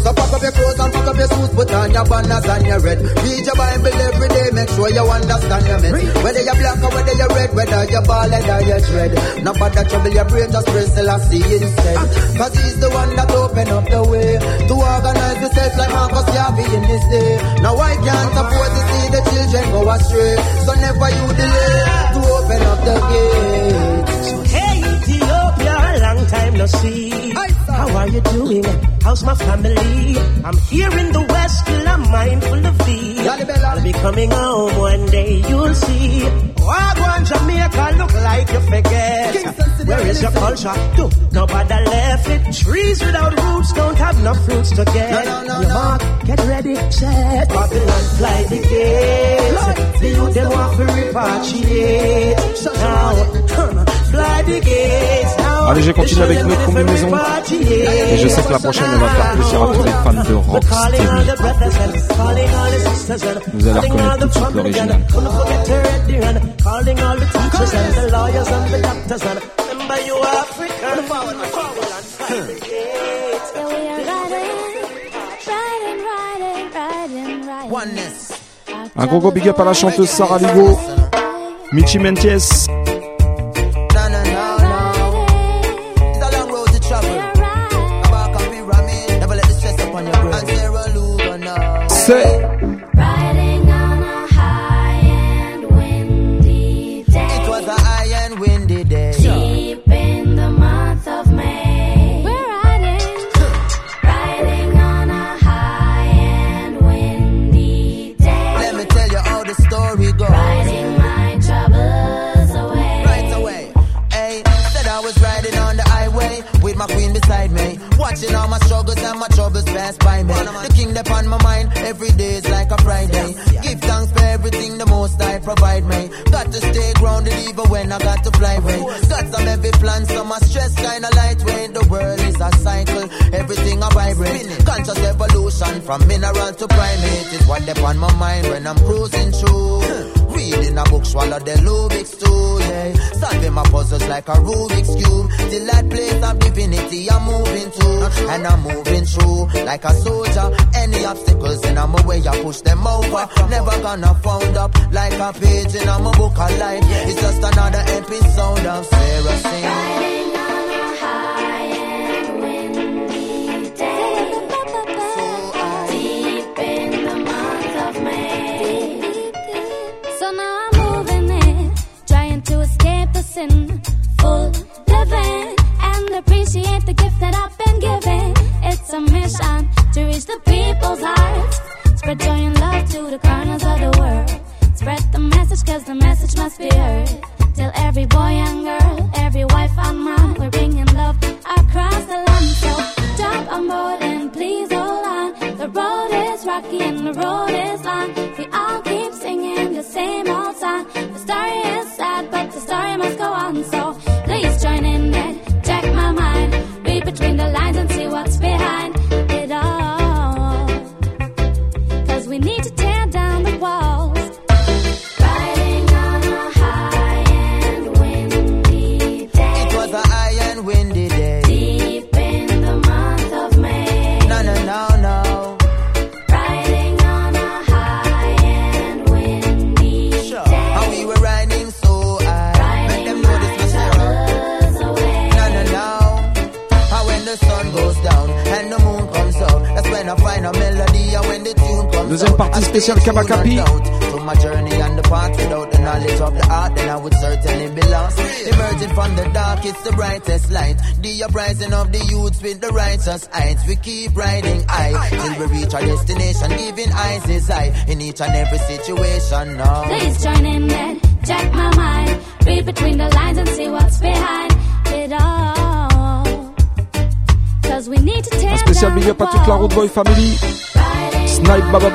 So pack up your clothes and pack up your shoes, put on your banners and your red. Read your Bible every day, make sure you understand your mess. Whether you're black or whether you're red, whether you're bald or you're dread. No bother trouble your brain, just praise Selassie instead. Ah. Cause he's the one that open up the way to organize yourself like Marcus Garvey in this day. Now I can't afford to see the children go astray. So never you delay to open up the gate. So hey Ethiopia, long time no see. How are you doing? How's my family? I'm here in the west, still I'm mindful of thee. I'll be coming home one day, you'll see. Wagwan Jamaica look like you forget. Where is your culture? Do nobody left it. Trees without roots don't have no fruits to get. No, no, no, Your mark, get ready, set. Babylon fly the gates. The youth them want to repatriate. Now, fly the gates. Now, Allez, je continue avec notre combinaison. Et je sais que la prochaine, elle va faire plaisir à tous les fans de Rocksteady. Vous allez reconnaître tout de suite l'original. Calling all the teachers and the lawyers and the doctors and remember you are African. Oneness. Un gros gros big up à la chanteuse Sara Lugo, Michi Menties. Pass by me. The king upon my mind every day is like a Friday. Give thanks for everything the most I provide me. Got to stay grounded even when I got to fly away. Got some heavy plans, so my stress kinda lightweight. The world is a cycle, everything I vibrate. Conscious evolution from mineral to primate is what upon my mind when I'm cruising through. Reading a book, swallow the Rubik's too, yeah. Solving my puzzles like a Rubik's cube. Till that place of divinity I'm moving to, and I'm moving through like a soldier. Any obstacles in my way, I push them over. Never gonna found up like a page in my book of life. It's just another episode of Sarah Singh. Living and appreciate the gift that I've been given. It's a mission to reach the people's hearts. Spread joy and love to the corners of the world. Spread the message, cause the message must be heard. Tell every boy and girl, every wife and man, we're bringing love across the land. So jump on board and please hold on. The road is rocky and the road is long. Deuxième partie spéciale Kabakapi. My journey and the path without the knowledge of the art, then I would certainly be lost. Emerging from the dark, it's the brightest light. The uprising of the youths with the righteous heights. We keep riding high till we reach our destination, giving eyes is eye in each and every situation. Now, Please join in and check my mind. Read between the lines and see what's behind it all. Cause we need to tear Un spécial big up à toute la Road Boy Family. Snipe Baba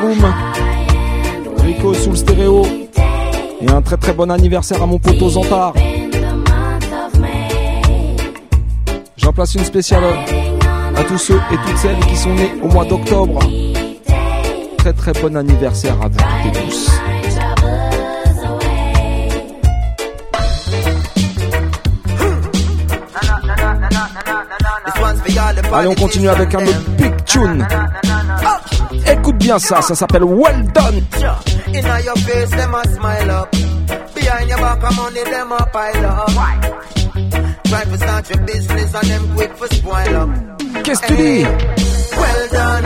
Sous le stéréo. Et un très très bon anniversaire à mon poteau Zantar. J'en place une spéciale à tous ceux et toutes celles qui sont nés au mois d'octobre. Très très bon anniversaire à vous et tous. Allez, on continue avec un autre big tune. Écoute bien ça, ça s'appelle Well Done. In your face, them a smile up. Behind your back, of money, them a pile up. Try to start your business and them quick for spoil up. Que tu dis? Well done,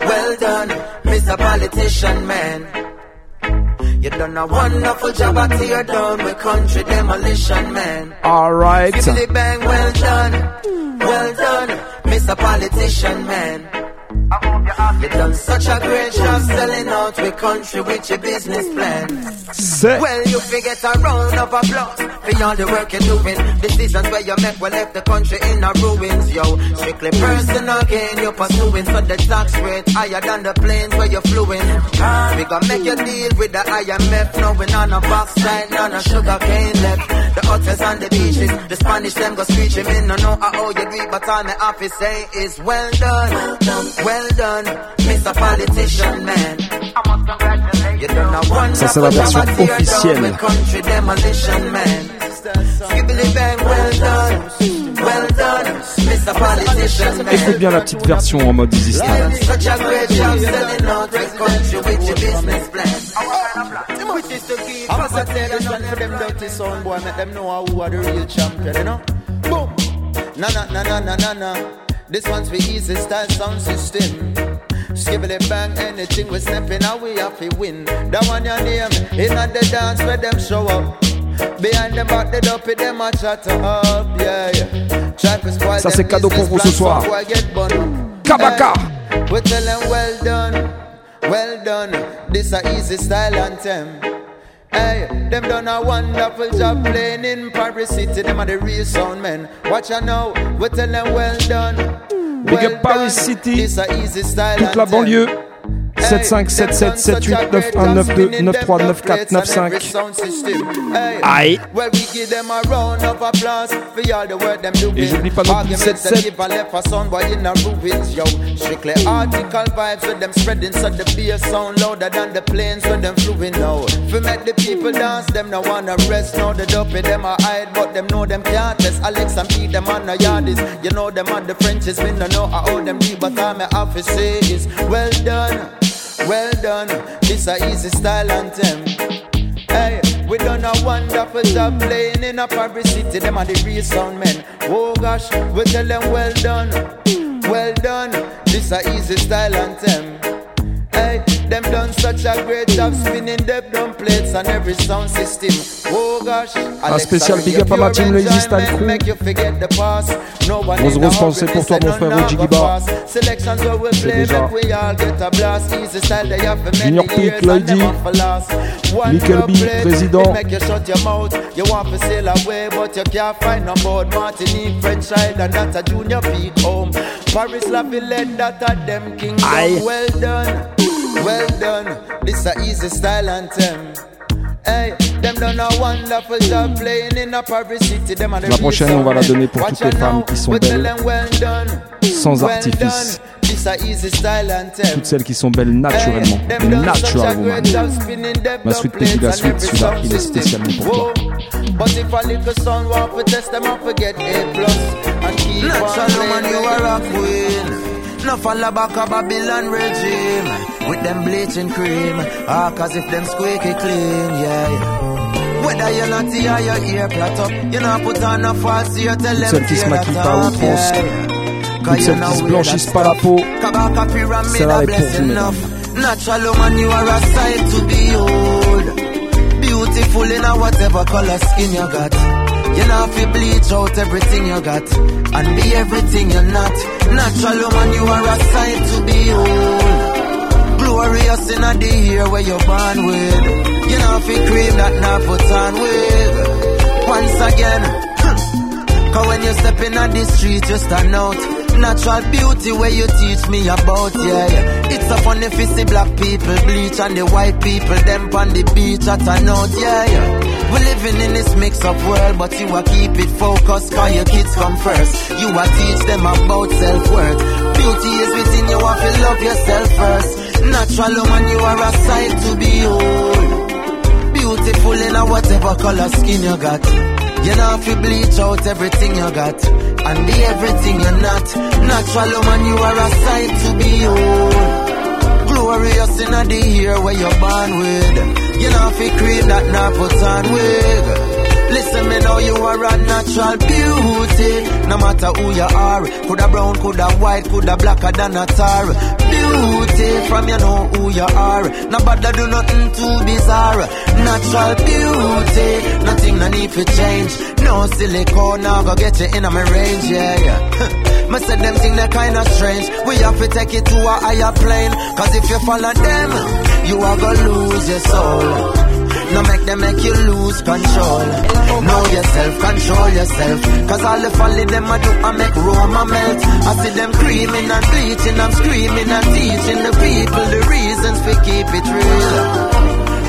well done, Mr. Politician Man. You done a wonderful job at tear done with country demolition, man. Alright. Skibbly bang, well done, well done, Mr. Politician Man. You done such a great job selling out with country with your business plan. C'est Well, you forget a round of applause for all the work you're doing. Decisions where you make will left the country in a ruins, yo. Strictly personal gain you're pursuing, so the tax rate higher than the planes where you're fluing. We gonna make you deal with the IMF, knowing on a backside, none of sugar cane left. The hotels and the beaches, the Spanish them go screeching in. No know owe you do it, but all my office say is well done, well done, well done, Politician Man. Ça c'est la version officielle. Écoute bien la petite version en mode Easy Boom. Na na na na na na. This one's for easy style sound system. Skibbly bang, anything we stepping out, we have to win. That one your name, in at the dance where them show up. Behind them back the dopey, them a chat up, yeah, yeah. Try to spoil Ça, c'est cadeau pour vous ce soir. boy, get bun up. Kabaka. Hey, we tell them well done, well done. This a easy style anthem. Hey, them done a wonderful job playing in Paris City. Them are the real sound men. Watch out now, we tell them well done. Big well up Paris done. City. This a easy style Toute la banlieue. 75 77 78 91 92 93 94 95. Aïe. Well, we give them a round of applause for all the work them doing. Et j'oublie pas non plus Arguments 77. them give a left for sound boy in a ruins, yo. Strictly article vibes with them spreading so the bass sound louder than the planes when them fluing now. For make the people dance, them no wanna rest. Now the dopey them a hide, but them know them can't test. Alex and Pete them on the yardies. You know them on the Frenches, me no know how them do, but have to say is well done. Well done, this a easy style anthem. Hey, we done a wonderful job playing in a Paris city. Them are the real sound men. Oh gosh, we tell them well done, well done. This a easy style anthem. Hey, them done such a great job spinning them drum plates on every sound system. Oh gosh, Un spécial big up à ma team, Easy Style Crew. Make you forget the past. No one Grosse grosse pensée pour toi, mon frère Jiggy Bar. Selections where we play, déjà. make we all get a blast. Easy style they have for many Junior Peak, years and Lloydie. never for last. One Nickel dub B, président. it Make you shut your mouth. You want to sail away, but you can't find no board. Martinique, French Island, that's a junior peak home. Paris, La Villette, that a them kingdom. Aye. Well done, well done. This a easy style anthem. Hey, them done a wonderful job playing in a Paris city. Them are the La real prochaine, on va la sound donner men. pour Watch toutes les out femmes now, qui sont we tell belles. them well done, Sans well artifice. done. This a easy style anthem. Toutes celles qui sont belles naturellement. Hey, them done such Natural a woman. great job spinning them Ma dub sweet plates petit la and suite, every celui-là, sound il est system. spécialement pour toi. Whoa. But if a little son want to test them up, forget A plus and keep on Natural playing woman, you reggae. are a queen. No fall back a Babylon regime with them bleaching cream. Ah, cause if them squeaky clean, yeah. Whether you're not here your ear plot up, you know put on a false ear, tell them Celles qui se tear that maquillent pas up, yeah. Toutes celles qui se blanchissent pas la peau. Kabaka pyramid Celle-là a est pour vous, blessing enough. Natural woman, you are a sight to behold. Beautiful in a whatever color skin you got. You know if you bleach out everything you got and be everything you're not. Natural woman, you are a sight to behold. Glorious in the year where you're born with. You know if you cream that now put on with. Once again, cause when you step in on the street, you stand out. Natural beauty where you teach me about, yeah, yeah. It's a funny if you see black people bleach and the white people them on the beach at a note, yeah, yeah. We're living in this mix up world, but you a keep it focused, cause your kids come first. You a teach them about self-worth. Beauty is within you, have to love yourself first. Natural woman, you are a sight to behold. Beautiful in a whatever color skin you got. You know if you bleach out everything you got and be everything you're not. Natural woman, you are a sight to behold. Glorious in a the year where you're born with. You know if you cream that now put on wig. Listen, me know you are a natural beauty. No matter who you are, coulda brown, coulda white, coulda blacker than a tar. Beauty from you know who you are. No bother do nothing too bizarre. Natural beauty, nothing no need for change. No silicone, now go get you in a my range, yeah, yeah. Me said them thing they kinda strange. We have to take it to a higher plane. Cause if you follow them, you are gonna lose your soul. No make them make you lose control. Know yourself, control yourself. Cause all the folly them I do, I make Roma melt. I see them creaming and bleaching, I'm screaming and teaching the people the reasons we keep it real.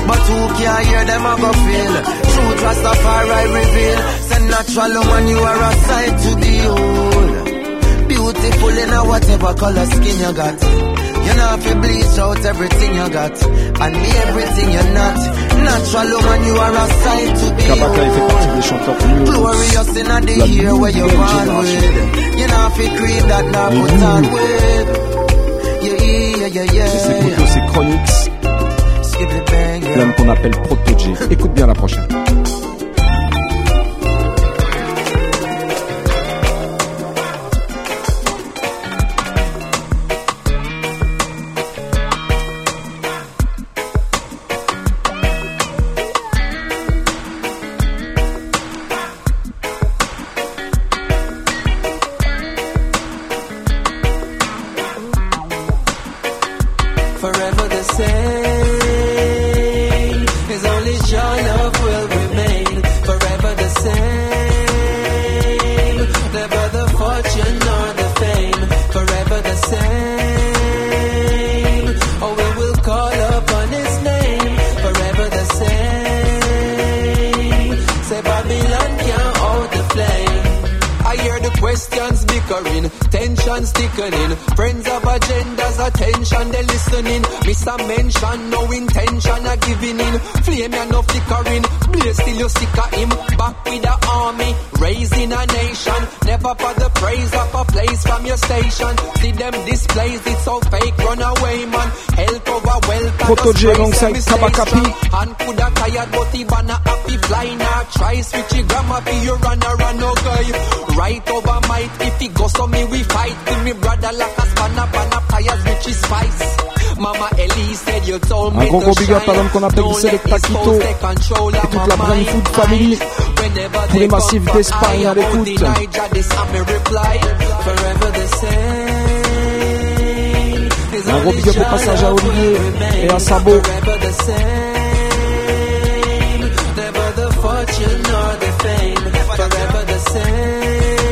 But who can hear them I go feel Truth Rastafari reveal Say natural woman you are a sight to behold Beautiful in a whatever color skin you got You know if you bleach out everything you got And be everything you're not Natural woman you are a sight to Kabaka il fait partie des chanteurs plus Glorious in a the la year where you're nouvelle born génération. with You know if you cream that now Les put on lourds. with Yeah, yeah, yeah, yeah, C'est plutôt ces yeah. l'homme qu'on appelle Proto-J. Écoute bien la prochaine. Protoje us grace alongside and mistakes, Kabaka P. man. And coulda tired, but happy fly now. Try switch your grammar for you run a run no guy. Right over might if he go so me we fight. With me brother like a spanner, tires which is spice. Mama Ellie said you told me Un gros to gros big up à shine. l'homme qu'on appelle Don't Selecta let these Quito take control et of toute my la Brain mind. Food Family. Whenever Tous they les massifs come d'Espagne for à I about the l'écoute. Gros only big up au your passage à Olivier et à Sabo. Forever the same. Never the fortune nor the fame. Forever the same.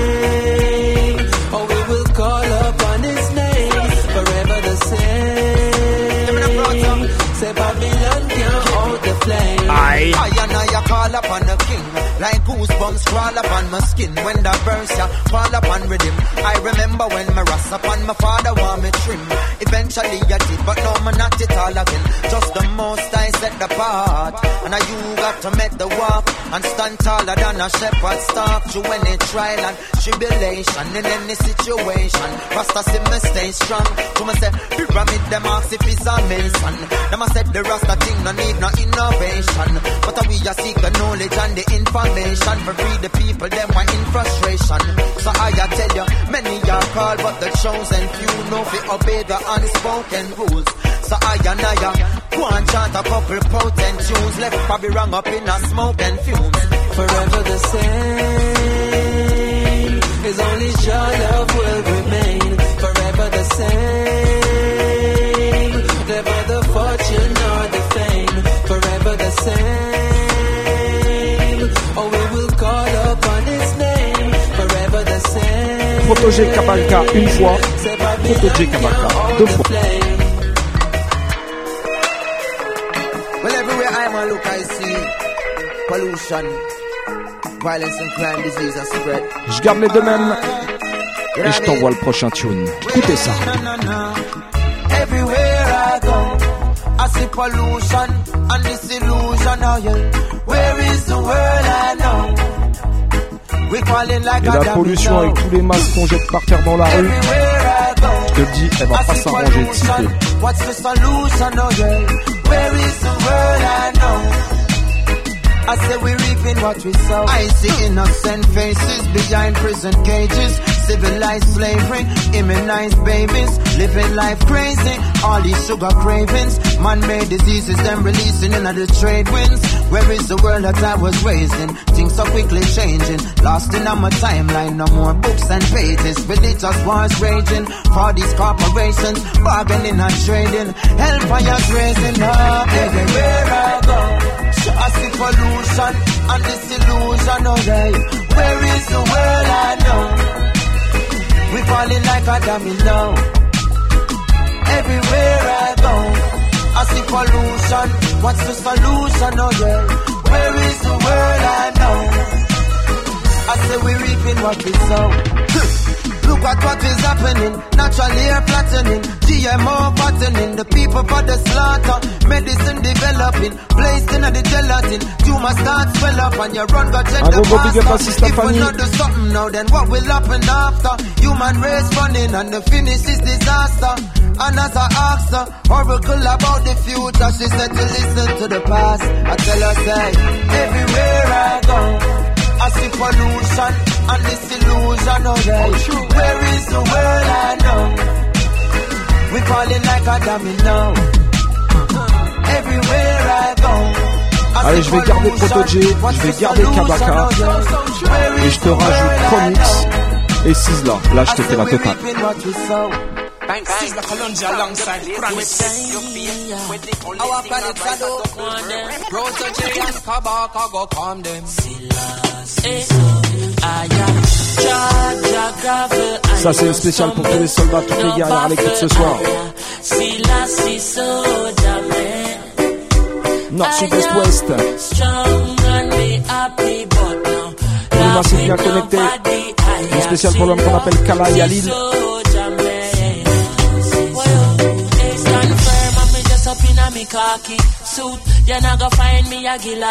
Oh, we will call upon his name. Forever the same. Say Babylon can't hold the flame. I and I call upon the king Like goosebumps crawl upon my skin When the verse ya fall upon rhythm I remember when my rust upon my father want me trim Eventually I did but no me not it all again. Just the most I set the And now you got to make the walk And stand taller than a shepherd stalk Through any trial and tribulation In any situation. Rasta see me stay strong. To me say pyramid them ask if it's a mason Them a said the Rasta thing no need no innovation. But we a seek the knowledge and the information. For free the people them were in frustration. So I tell you many are called but the chosen few know fi obey the unspoken rules So I and I go and chant a couple potent tunes. Left probably rung up in a smoke and fumes. Forever the same. Is only your love will remain. Forever the same. Never the fortune the fame. Forever the same. Oh, we will call upon his name. Forever the same. Kabaka une fois, Protégé Kabalka deux fois. Well, everywhere I man look, I see pollution, violence and crime, disease are spread. Je garde les deux mêmes et je t'envoie le prochain tune. Écoutez ça. Everywhere I go, I see pollution and disillusion. Oh yeah, where is the world I know? We falling like Et a la pollution avec tous les masques qu'on jette par terre dans la rue, te le dis, elle va pas s'arranger de. What's the solution? Oh yeah, where is the world I know? I say we reaping what we sow. I see innocent faces behind prison cages. Civilized slavery, immunized babies, living life crazy. All these sugar cravings, man-made diseases, them releasing into the trade winds. Where is the world that I was raised in? Things so quickly changing, lost in on my timeline. No more books and pages, religious wars raging. For these corporations, bargaining and trading. Hellfires raising up everywhere I go. I see pollution and disillusion, yeah. Where is the world I know? We falling like a domino. Everywhere I go, I see pollution. What's the solution, oh yeah? Where is the world I know? I say we reaping what we sow. Look at what is happening. Natural air flattening. GMO fattening. The people for the slaughter. Medicine developing. Placed in the gelatin. Tumor start swell up and you run go check the gros gros big up à pastor. Sister If we not do something now, then what will happen after? Human race running and the finish is disaster. And as I asked her, oracle about the future, she said to listen to the past. I tell her, say, everywhere I go, I see pollution and disillusion, oh yeah. Where is the world I know? We falling like a domino. Everywhere I go. I Allez, see je vais garder What's je vais garder Kabaka oh et je te rajoute know? et Sizzla. Là, je te fais la totale. Reaping what we sow. Sizzla Kalonji alongside Promise. Our planets are dope. Protoje and Kabaka go calm them. Ça, c'est une spéciale pour tous les soldats, toutes les guerrières à l'écoute ce soir. Nord, sud, est, ouest. Tous les massifs bien connectés. Une spéciale pour l'homme qu'on appelle Kala Yalil.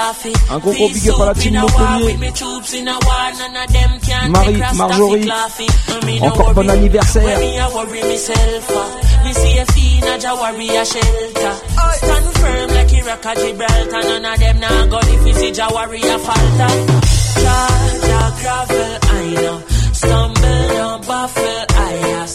Un gros gros big up à la team Montpellier. Marie, Marjorie, encore bon anniversaire. Me see a fiend, a warrior shelter. Stand firm like Iraq or Gibraltar. None of them now go if we see Jah warrior falter. Jah, Jah gravel, I know. Stumble, no baffle, I have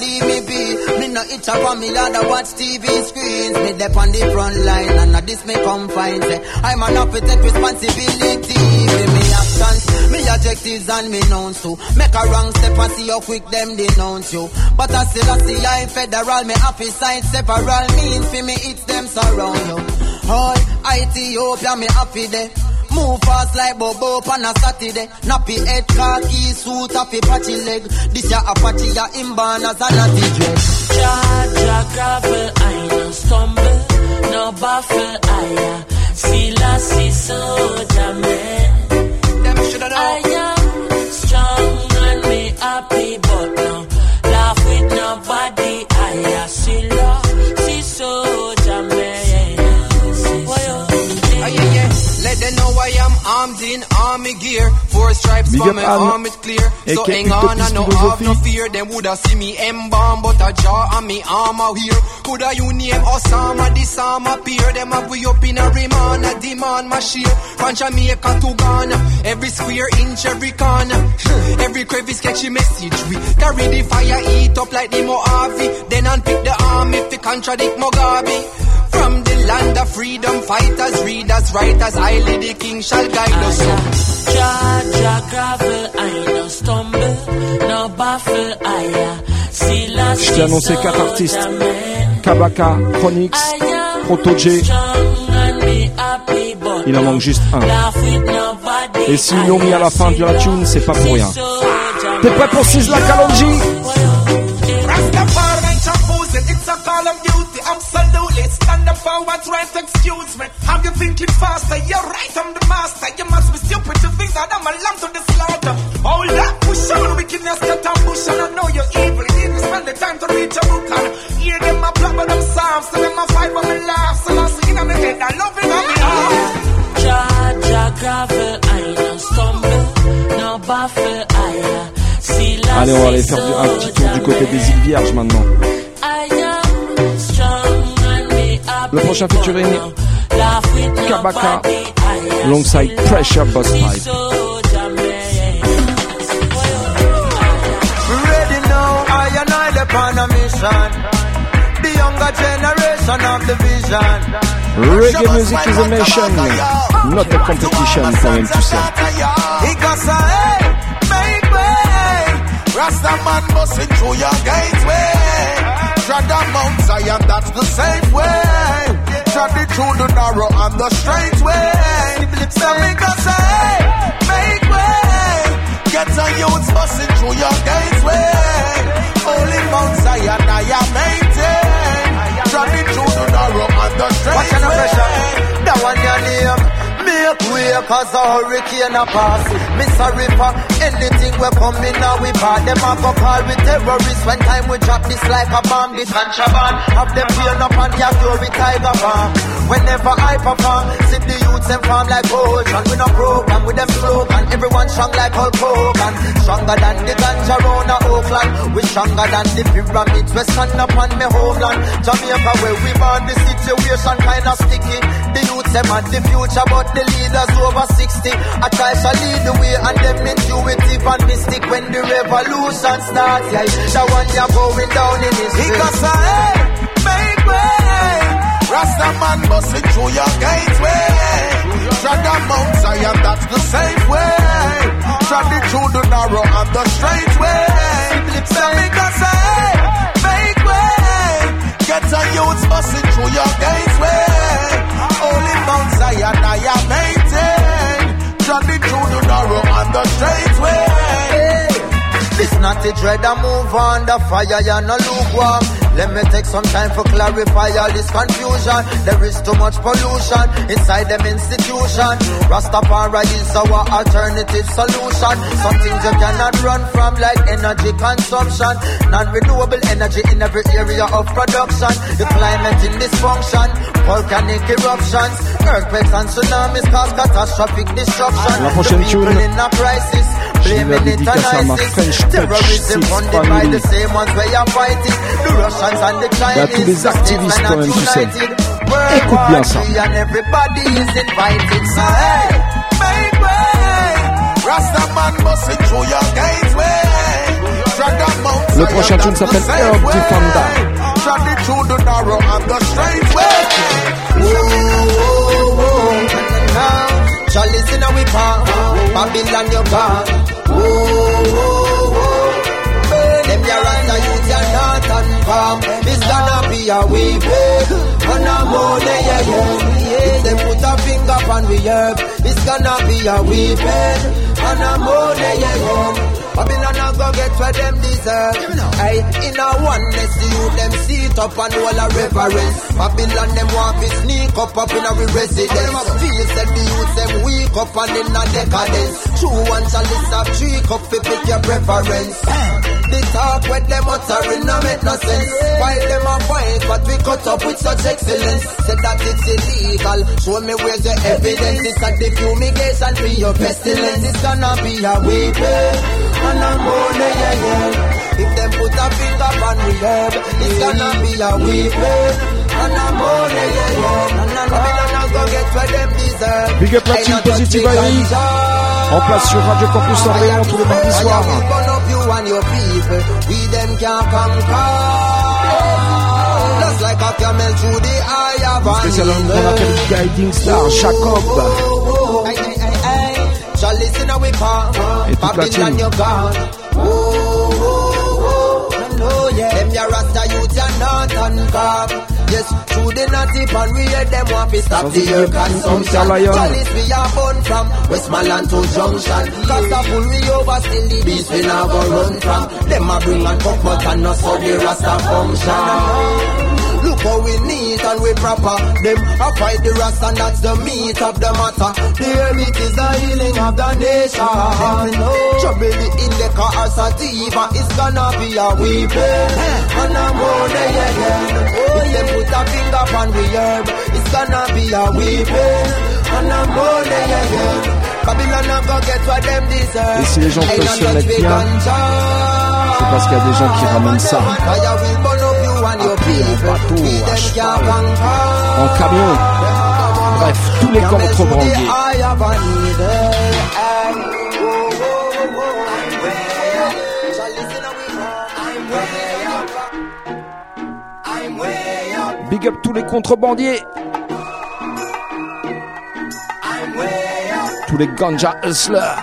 leave me be. Me no itch up on me lad, I watch TV screens. Me dep on the front line, and at this me come find say I'm an up to take responsibility. With me actions, me objectives and me knowns too. Make a wrong step and see how quick them denounce you. But I still I see I federal, me happy side separal means for me it's them surround you. All Ethiopia, me happy there. Move fast like Bobo on a Saturday. Nappy head, khaki suit, happy patchy leg. This ya Apache, ya inborn as a natty. Jah, Jah gravel, I no stumble, no baffle, I am see la, see soldier man. Them shoulda know. On, my arm is clear. So hang on, I no Utopist have no Philosophie. fear. Them woulda see me embalm, but a jaw and me arm out here. Coulda you name Osama, this arm appear. Them have we up in a remand, a demand my share. From Jamaica to Ghana, every square inch, every corner, every crevice catch a message. We carry the fire, eat up like the Mojave. Then unpick the arm if it contradict Mugabe. From the land of freedom, fighters, readers, writers, highly the king shall guide us. Jah, Jah gravel, I no stumble, no baffle, I see last Je t'ai annoncé quatre artistes. Kabaka, Chronix, Proto J. Il en manque juste un. Et s'ils l'ont mis à la fin de la tune, c'est pas pour rien. T'es prêt pour Sizzla Kalonji Rastafari opposing, it's a call of duty, absolutely. Stand up for what's right, excuse me. Have you thinking faster? You're right, I'm the master. You must be to the slaughter. Hold up, push on, wickedness get ambush, and I know you're evil. You didn't spend the time to reach a book and hear them a plug with them psalms, so them a fight when me laugh. So I see in my head, I love it, I'm Jah, Jah gravel, I no stumble, no baffle, I see last Allez, on va aller faire du- un petit tour du côté des îles Vierges maintenant. Le prochain featuring, Kabaka, alongside Pressure Busspipe. Ready now, I and I upon a mission. The younger generation of the vision. Reggae music is a mission, not a competition for him to say. He got say, make way. Rasta man busting through your gateway. Tread the Mount Zion, that's the safe way. It through the narrow and the straight way. So me go say, make way. Get a youth busting through your gateway. Holy Mount Zion, I am maintain. Tread it through the narrow and the straight Watch the way. pressure. That one your name. Make way cause a hurricane a pass. Me sorry for anything we come in now we part. Them a go call with terrorists when time we drop this like a bomb. This contraband. Have them fear up and your glory tiger farm. Whenever I perform, see the youths them farm like ocean. We no program with them slogan. Everyone strong like Hulk Hogan. Stronger than the ganja round a Oakland. We stronger than the pyramids. We stand up on me homeland. Jamaica where we born the situation kinda sticky. The youths them at the future but the leaders over 60. I try to lead the way and them intuitive and mystic when the revolution starts. Yeah, the one you're going down in. He got say, hey, make way. Rasta man busting through your gateway. Tread the Mount Zion, that's the safe way. Tread it through the narrow and the straight way. So say, hey, make way. Get a youth busting through your gateway. Holy Mount Zion, I am maintain. Tread through the narrow and the straight way. This not a dread, I move on the fire, you no lukewarm. Let me take some time for clarify all this confusion. There is too much pollution inside them institution. Rastafari is our alternative solution. Some things you cannot run from, like energy consumption. Non-renewable energy in every area of production. The climate in dysfunction, volcanic eruptions, earthquakes and tsunamis cause catastrophic destruction. La prochaine the people tune, in a crisis, je vais la blaming it on dédicacer à ma ISIS. Terrorism funded by the same ones where you're fighting. The Russians and the Chinese. tous les activistes quand même, are tu sais. Écoute bien ça. And everybody is invited. So hey, make way. Rasta man busting through your gateway. Tread the Mount Le prochain tune s'appelle Herb. Defender. Tread it through the narrow and the straight way. Chalice in our palm, ah. Babylon your palm. Whoa, whoa, whoa. Them your rasta youth, you're not unfarm. It's gonna be a weeping, and a more yeah, yeah. If them put a finger on we herb, it's gonna be a weeping, and a more yeah, yeah. Babylon a go get what them deserve. Hey, in a oneness, the youth them sit up and all a reverence. Babylon them want to sneak up up in our residence. Feel said the youth them weak up and in a decadence. True one shall list of three cup fi pick your preference. The talk with them uttering no make no sense. While them a fight, but we cut up with such excellence. Said that it's illegal. Show me where's the evidence. It's a the fumigation for your pestilence. It's gonna be a weeping eh? and a mourning, eh, yeah, yeah. If them put a finger on the herb, it's gonna be a weeping eh? and a mourning, yeah, yeah. A go get what them deserve. Big up la team Positive Ivy. En place sur Radio Campus Orléans tous les mardis soirs. you and your people, we them can't conquer. Just like a camel through the eye of an Spécial qu'on appelle Guiding Star, Jacob. Et toute la team. Them your Rasta youth, you're not. Yes, through the natty pan, we hear them want to stop the air consumption. Lion. Chalice we are born from Westmoreland to Junction. Cause the pull we over, still the beast we now go run from. Them a bring and cook, but and not so the Rasta function. How we neat and we proper. Them a fight the rust and that's the meat of the matter. The hermit is the healing of the nation. Trouble the indica or sativa is gonna be a weeping and a mourning again. If them put a finger on the herb, it's gonna be a weeping and a mourning again. Babylon a go get what them deserve. Et si les gens peuvent se mettre bien, c'est parce qu'il y a des gens qui ramènent ça Fire will burn up you and your people. bateau, We à them cheval, can't conquer. en camion. Bref, tous les contrebandiers. I have a needle. Big up tous les contrebandiers. Tous les ganja hustlers.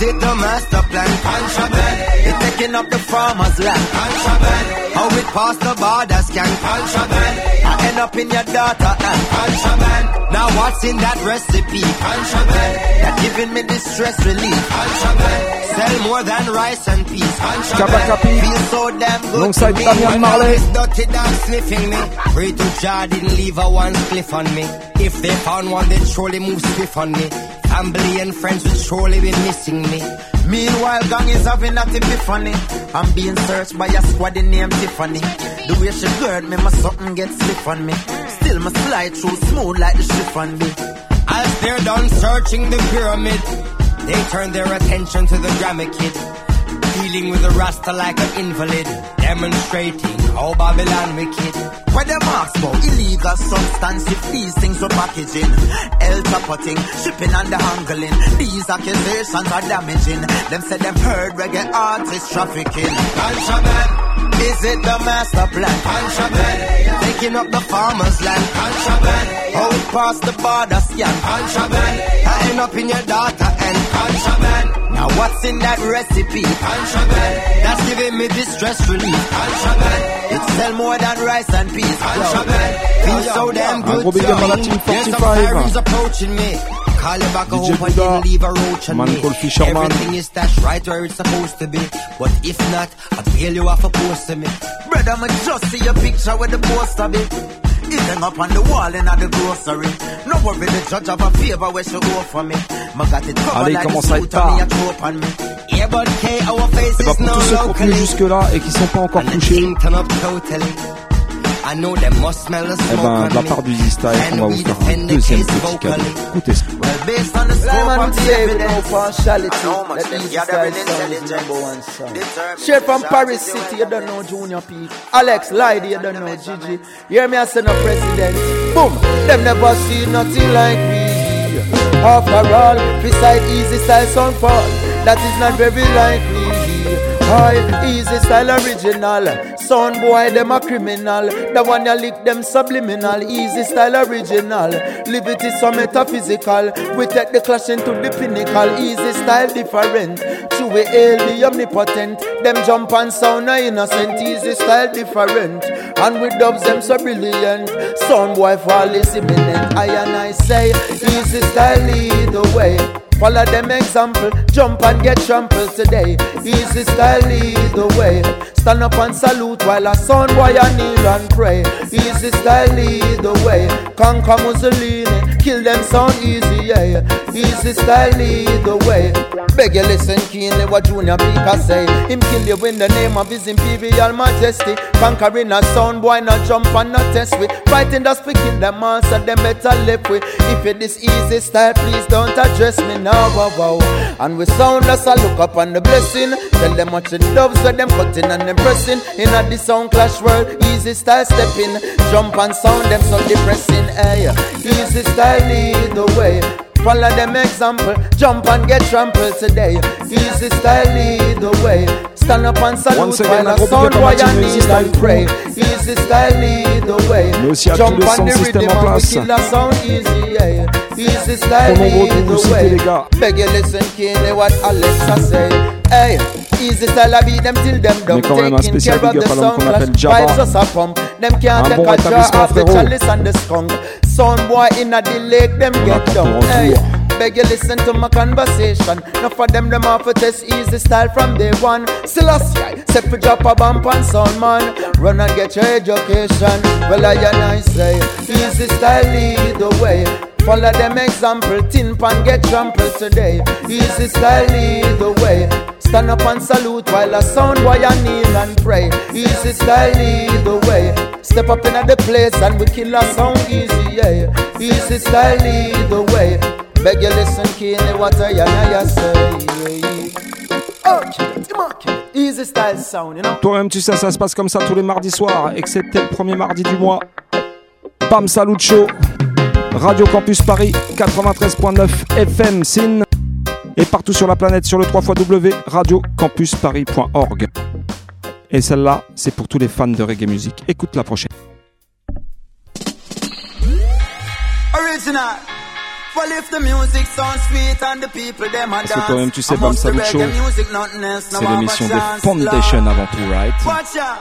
Is it the master plan? Contraband. It's taking up the farmer's land. Contraband. How it pass the border scan. Contraband. End up in your daughter and contraband. Now what's in that recipe? Contraband. That giving me this stress relief. Contraband. Sell more than rice and peas. Kabakapi. Feel so damn good Alongside. Damian Marley. dirty dog sniffing me. Pray to Jah didn't leave a one cliff on me. If they found one, they'd surely move swift on me. Family and friends would surely be missing me. Meanwhile, gang is having that epiphany. I'm being searched by a squad named Tiffany. The way she gird me, my something gets stiff on me. Still, my slide through smooth like the chiffon me. As they're done searching the pyramid, they turn their attention to the Grammy Kid. Dealing with the rasta like an invalid, demonstrating how Babylon wicked. Where them ask for illegal substance if these things were packaging, el tapotting, shipping and the handling. These accusations are damaging. Them said them heard reggae artists trafficking. Contraband. Is it the master plan? Contraband. Taking up the farmer's land. Contraband. How it past the border scan. Contraband. I end up in your data and contraband. Now what's in that recipe? Contraband. That's giving me distress relief. Contraband. It sell more than rice and peas. Contraband. Feels so damn Un good gros big up à la to team me. There's some 45. sirens approaching me. Call you back, DJ hope I didn't leave a roach on man me. called Fisherman. Everything is stashed right where it's supposed to be. But if not, I bail you off a post to me. Brother, me just see your picture with the poster be. It hang up on the wall in the grocery. No worry, the judge have a favor where she go for me. Me got it covered Allez, like à suit on me, a trope on me. Yeah, but K, our face Et bah is pour no tous ceux qui ont locally. jusque là et qui sont pas encore And eh smoke ben de la on part me. du Z-Style, on va vous faire un deuxième petit cadeau. Écoutez ça. Well, based on the scope Simon of the say with no evidence, partiality. I know much Let them these gathering style sound is number one song. Determined Straight from Paris City, you don't know Junior P. Alex Lyde, you don't know Gigi. Hear me, I say no president. Boom, them never see nothing like me. After all, beside easy style sound fall, that is not very likely. High, easy style original. Sound boy, them a criminal. The one you lick them subliminal. Easy style original. Liberty so metaphysical. We take the clash into the pinnacle. Easy style different. To we hail the omnipotent. Them jump and sound no innocent. Easy style different. And we dubs them so brilliant. Sound boy fall is imminent. I and I say, easy style lead the way. Follow them example, jump and get trampled today. Easy style lead the way. Stand up and salute while a son boy I kneel and pray. Easy style lead the way. Conquer Mussolini, kill them sound easy, yeah. Easy style lead the way. Beg you listen keenly what Junior Pika say. Him kill you in the name of his imperial majesty. Conquering a sound boy, not jump and not test with. Fighting the speaking them answer them better live with. If it is easy style, please don't address me now, wow, wow. And we sound as I look up on the blessing. Tell them much it doves where them cutting and them pressing. In a the sound clash world, easy style stepping. Jump and sound them so depressing. Eh, hey, easy style lead the way. Follow them example, jump and get trampled today. Easy style lead the way. Stand up and salute again, while gros sound boy à Martin and Easy Style and pray. Easy style lead the way. Mais aussi à tous Jump on the rhythm and we kill a sound easy, eh, yeah. Easy style Trop nombreux lead pour vous the way. gars. Beg you listen keenly what Alexa say. Hey, easy style I beat them till them quand Taking care of the up à l'homme sound qu'on clash. appelle Jabba. Vibes us a pump. Them can't take a jar off the chalice and the skunk. Sound boy in a the lake, them get down. Hey, beg you listen to my conversation. Enough of them, them off a test easy style from day one. Celestia, set for drop a bump and sound man. Run and get your education. Well, I and I say, easy style lead the way. Follow them example, tin pan get trampled today. Easy style lead the way. Stand up and salute while a sound boy I kneel and pray. Easy style lead the way. Step up in the place and we kill a sound easy, yeah. Easy style lead the way. Beg you listen keenly what I and I say. Oh. Easy style sound, you know? Toi-même, tu sais, ça se passe comme ça tous les mardis soirs, excepté le premier mardi du mois. Bam Salut Show, Radio Campus Paris, 93.9 FM, SIN, et partout sur la planète sur le 3 radiocampusparis.org. Et celle-là, c'est pour tous les fans de reggae music. Écoute la prochaine. Original. Well, if the music sounds sweet and the people them a Parce que toi-même, tu sais, Bam amongst the Salut Show, reggae music, nothing else, no c'est more l'émission but des chance, Foundation Lord. avant tout, right Watch out.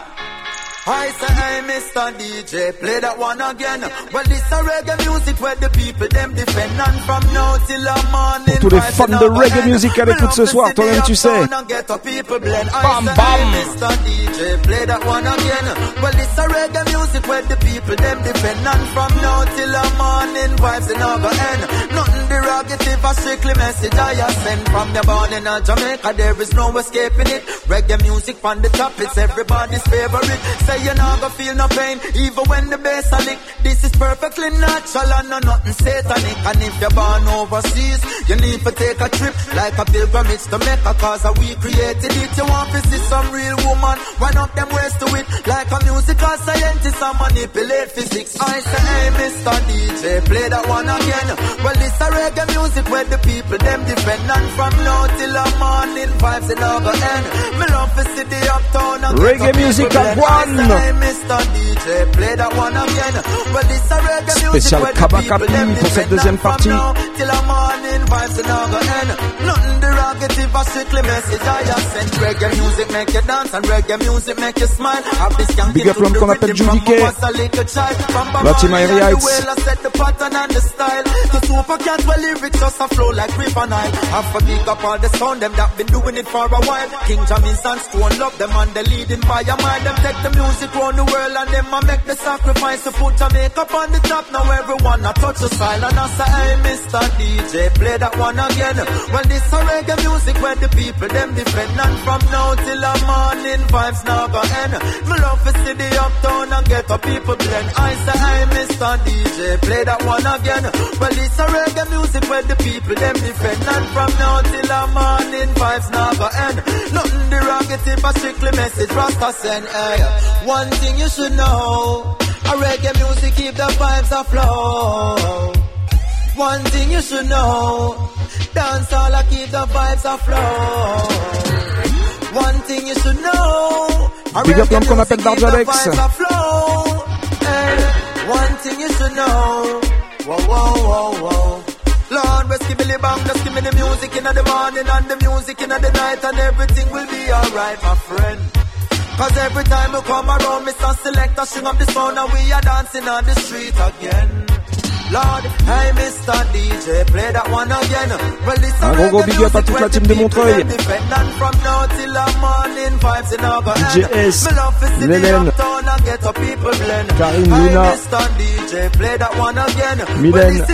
I say, hey, Mr. DJ, play that one again. Well, this a reggae music where the people them defend and from now till the morning. Pour tous les fans de reggae music à l'écoute ce soir, toi-même, tu sais. Uptown and get people blend. I Bam, bam. Mr. DJ, play that one again. Well, this a reggae music where the people them defend and from now till the morning vibes in our end. Nothing derogative, a strictly message I have sent from the born in Jamaica. There is no escaping it. Reggae music on the top, it's everybody's favorite. Say you're not gonna feel no pain, even when the bass a lick. This is perfectly natural and no nothing satanic. And if you're born overseas, you need to take a trip like a pilgrimage to Mecca, cause we created it. You want to see some real woman, wind up them ways to it, like a musical scientist and manipulate physics. I say, hey, Mr. DJ, play that one again. Well, this a reggae music where the people them defend, and from now till the morning vibes in over end. Me love to see the uptown Reggae music at. I one. Hey, Mr. DJ, play that one again. Well, this a reggae music Spécial where the Kabakapi people them pour cette deuxième partie. now till the morning vibes in over end. Nothing derogative, a strictly message I have sent. Reggae music make you dance and reggae music make you smile. Have this young Big up l'homme the qu'on appelle Judy K. I was a little child. From La team Airy and the Heights. way I set the pattern and the style. The super cat well just a flow like river Nile. Have to big up all the sound them that been doing it for a while. King and Stone love them and they leading by a mile. Them take the music round the world and them a make the sacrifice to put Jamaica on the top. Now everyone a touch the style and I say, hey Mr. DJ, play that one again. Well this a reggae music where the people them defend and from now till the morning vibes now go end. Me love to see the uptown and get the people blend. I say, hey Mr. DJ, play that one again. Well this a reggae music where the people them defend and from now till the morning vibes now go end. Nothing derogative, but strictly message Rasta send. Hey, one thing you should know, a reggae music keep the vibes afloat. One thing you should know, dance all I keep the vibes afloat. One thing you should know, a Big reggae music appelle keep the vibes afloat. Hey, eh, one thing you should know, whoa whoa whoa whoa. Lord, me the bang, just give me the music in the morning and the music in the night, and everything will be alright, my friend. Cause every time we come around, Mr. Selector, string up the sound and we are dancing on the street again. Un gros gros big up à toute la team de Montreuil. DJ S, Lélène, Karim, Luna, Mylène.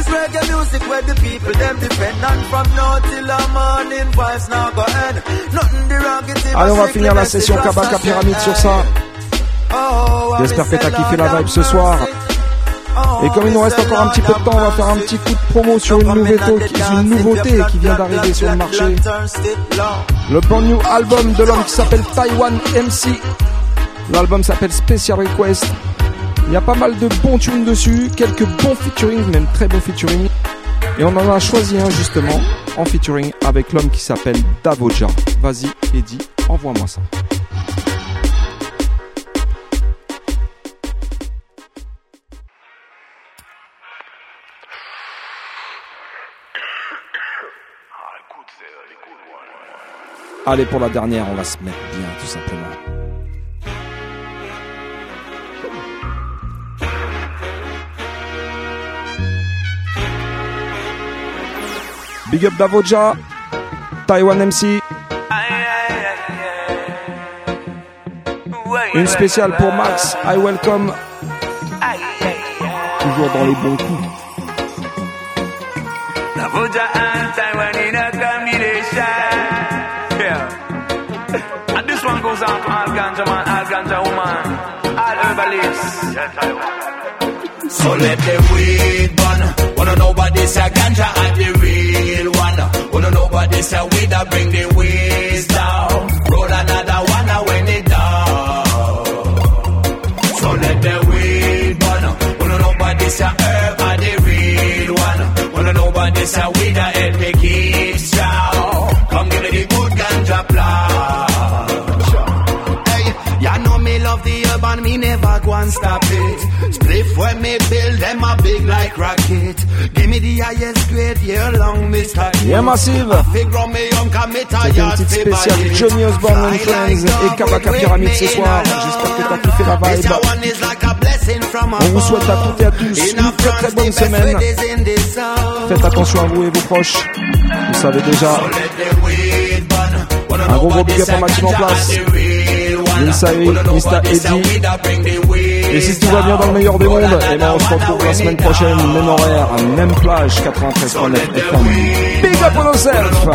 Allez, on va finir la session Kabaka Pyramide sur ça. J'espère que t'as kiffé la vibe ce soir. Et comme il nous reste encore un petit peu de temps, on va faire un petit coup de promo sur une nouveauté, une nouveauté qui vient d'arriver sur le marché. Le brand new album de l'homme qui s'appelle Taiwan MC. L'album s'appelle Special Request. Il y a pas mal de bons tunes dessus, quelques bons featuring, même très bons featuring. Et on en a choisi un justement en featuring avec l'homme qui s'appelle Davoja. Vas-y, Eddie, envoie-moi ça. Allez, pour la dernière, on va se mettre bien, tout simplement. Big up Davoja, Taiwan MC. Une spéciale pour Max, I welcome. Toujours dans les bons coups. Davoja. To all ganja man, all ganja woman, all herbalists. So let the weed burn. Wanna know what this a ganja and the real one. Wanna know what this a weed that bring the ways down. Roll another one when it down. So let the weed burn. Wanna know what this a herb and the real one. Wanna know what this a weed that the me never go and stop it. Spliff when me build them a big like rocket. Give me the highest grade year long, Mr. Yeah, massive. C'était une petite spéciale. Johnny Osborne and Friends et Kabaka Pyramide ce soir. J'espère que t'as kiffé la vibe. On vous souhaite à toutes et à tous une très très bonne semaine. Faites attention à vous et vos proches. Vous savez déjà. Un gros gros big up en place. Mr. Eddie. Et si tout va bien dans le meilleur des mondes, et ben on se retrouve la semaine prochaine, même horaire, même plage, 93.9 FM. Big up on yourself!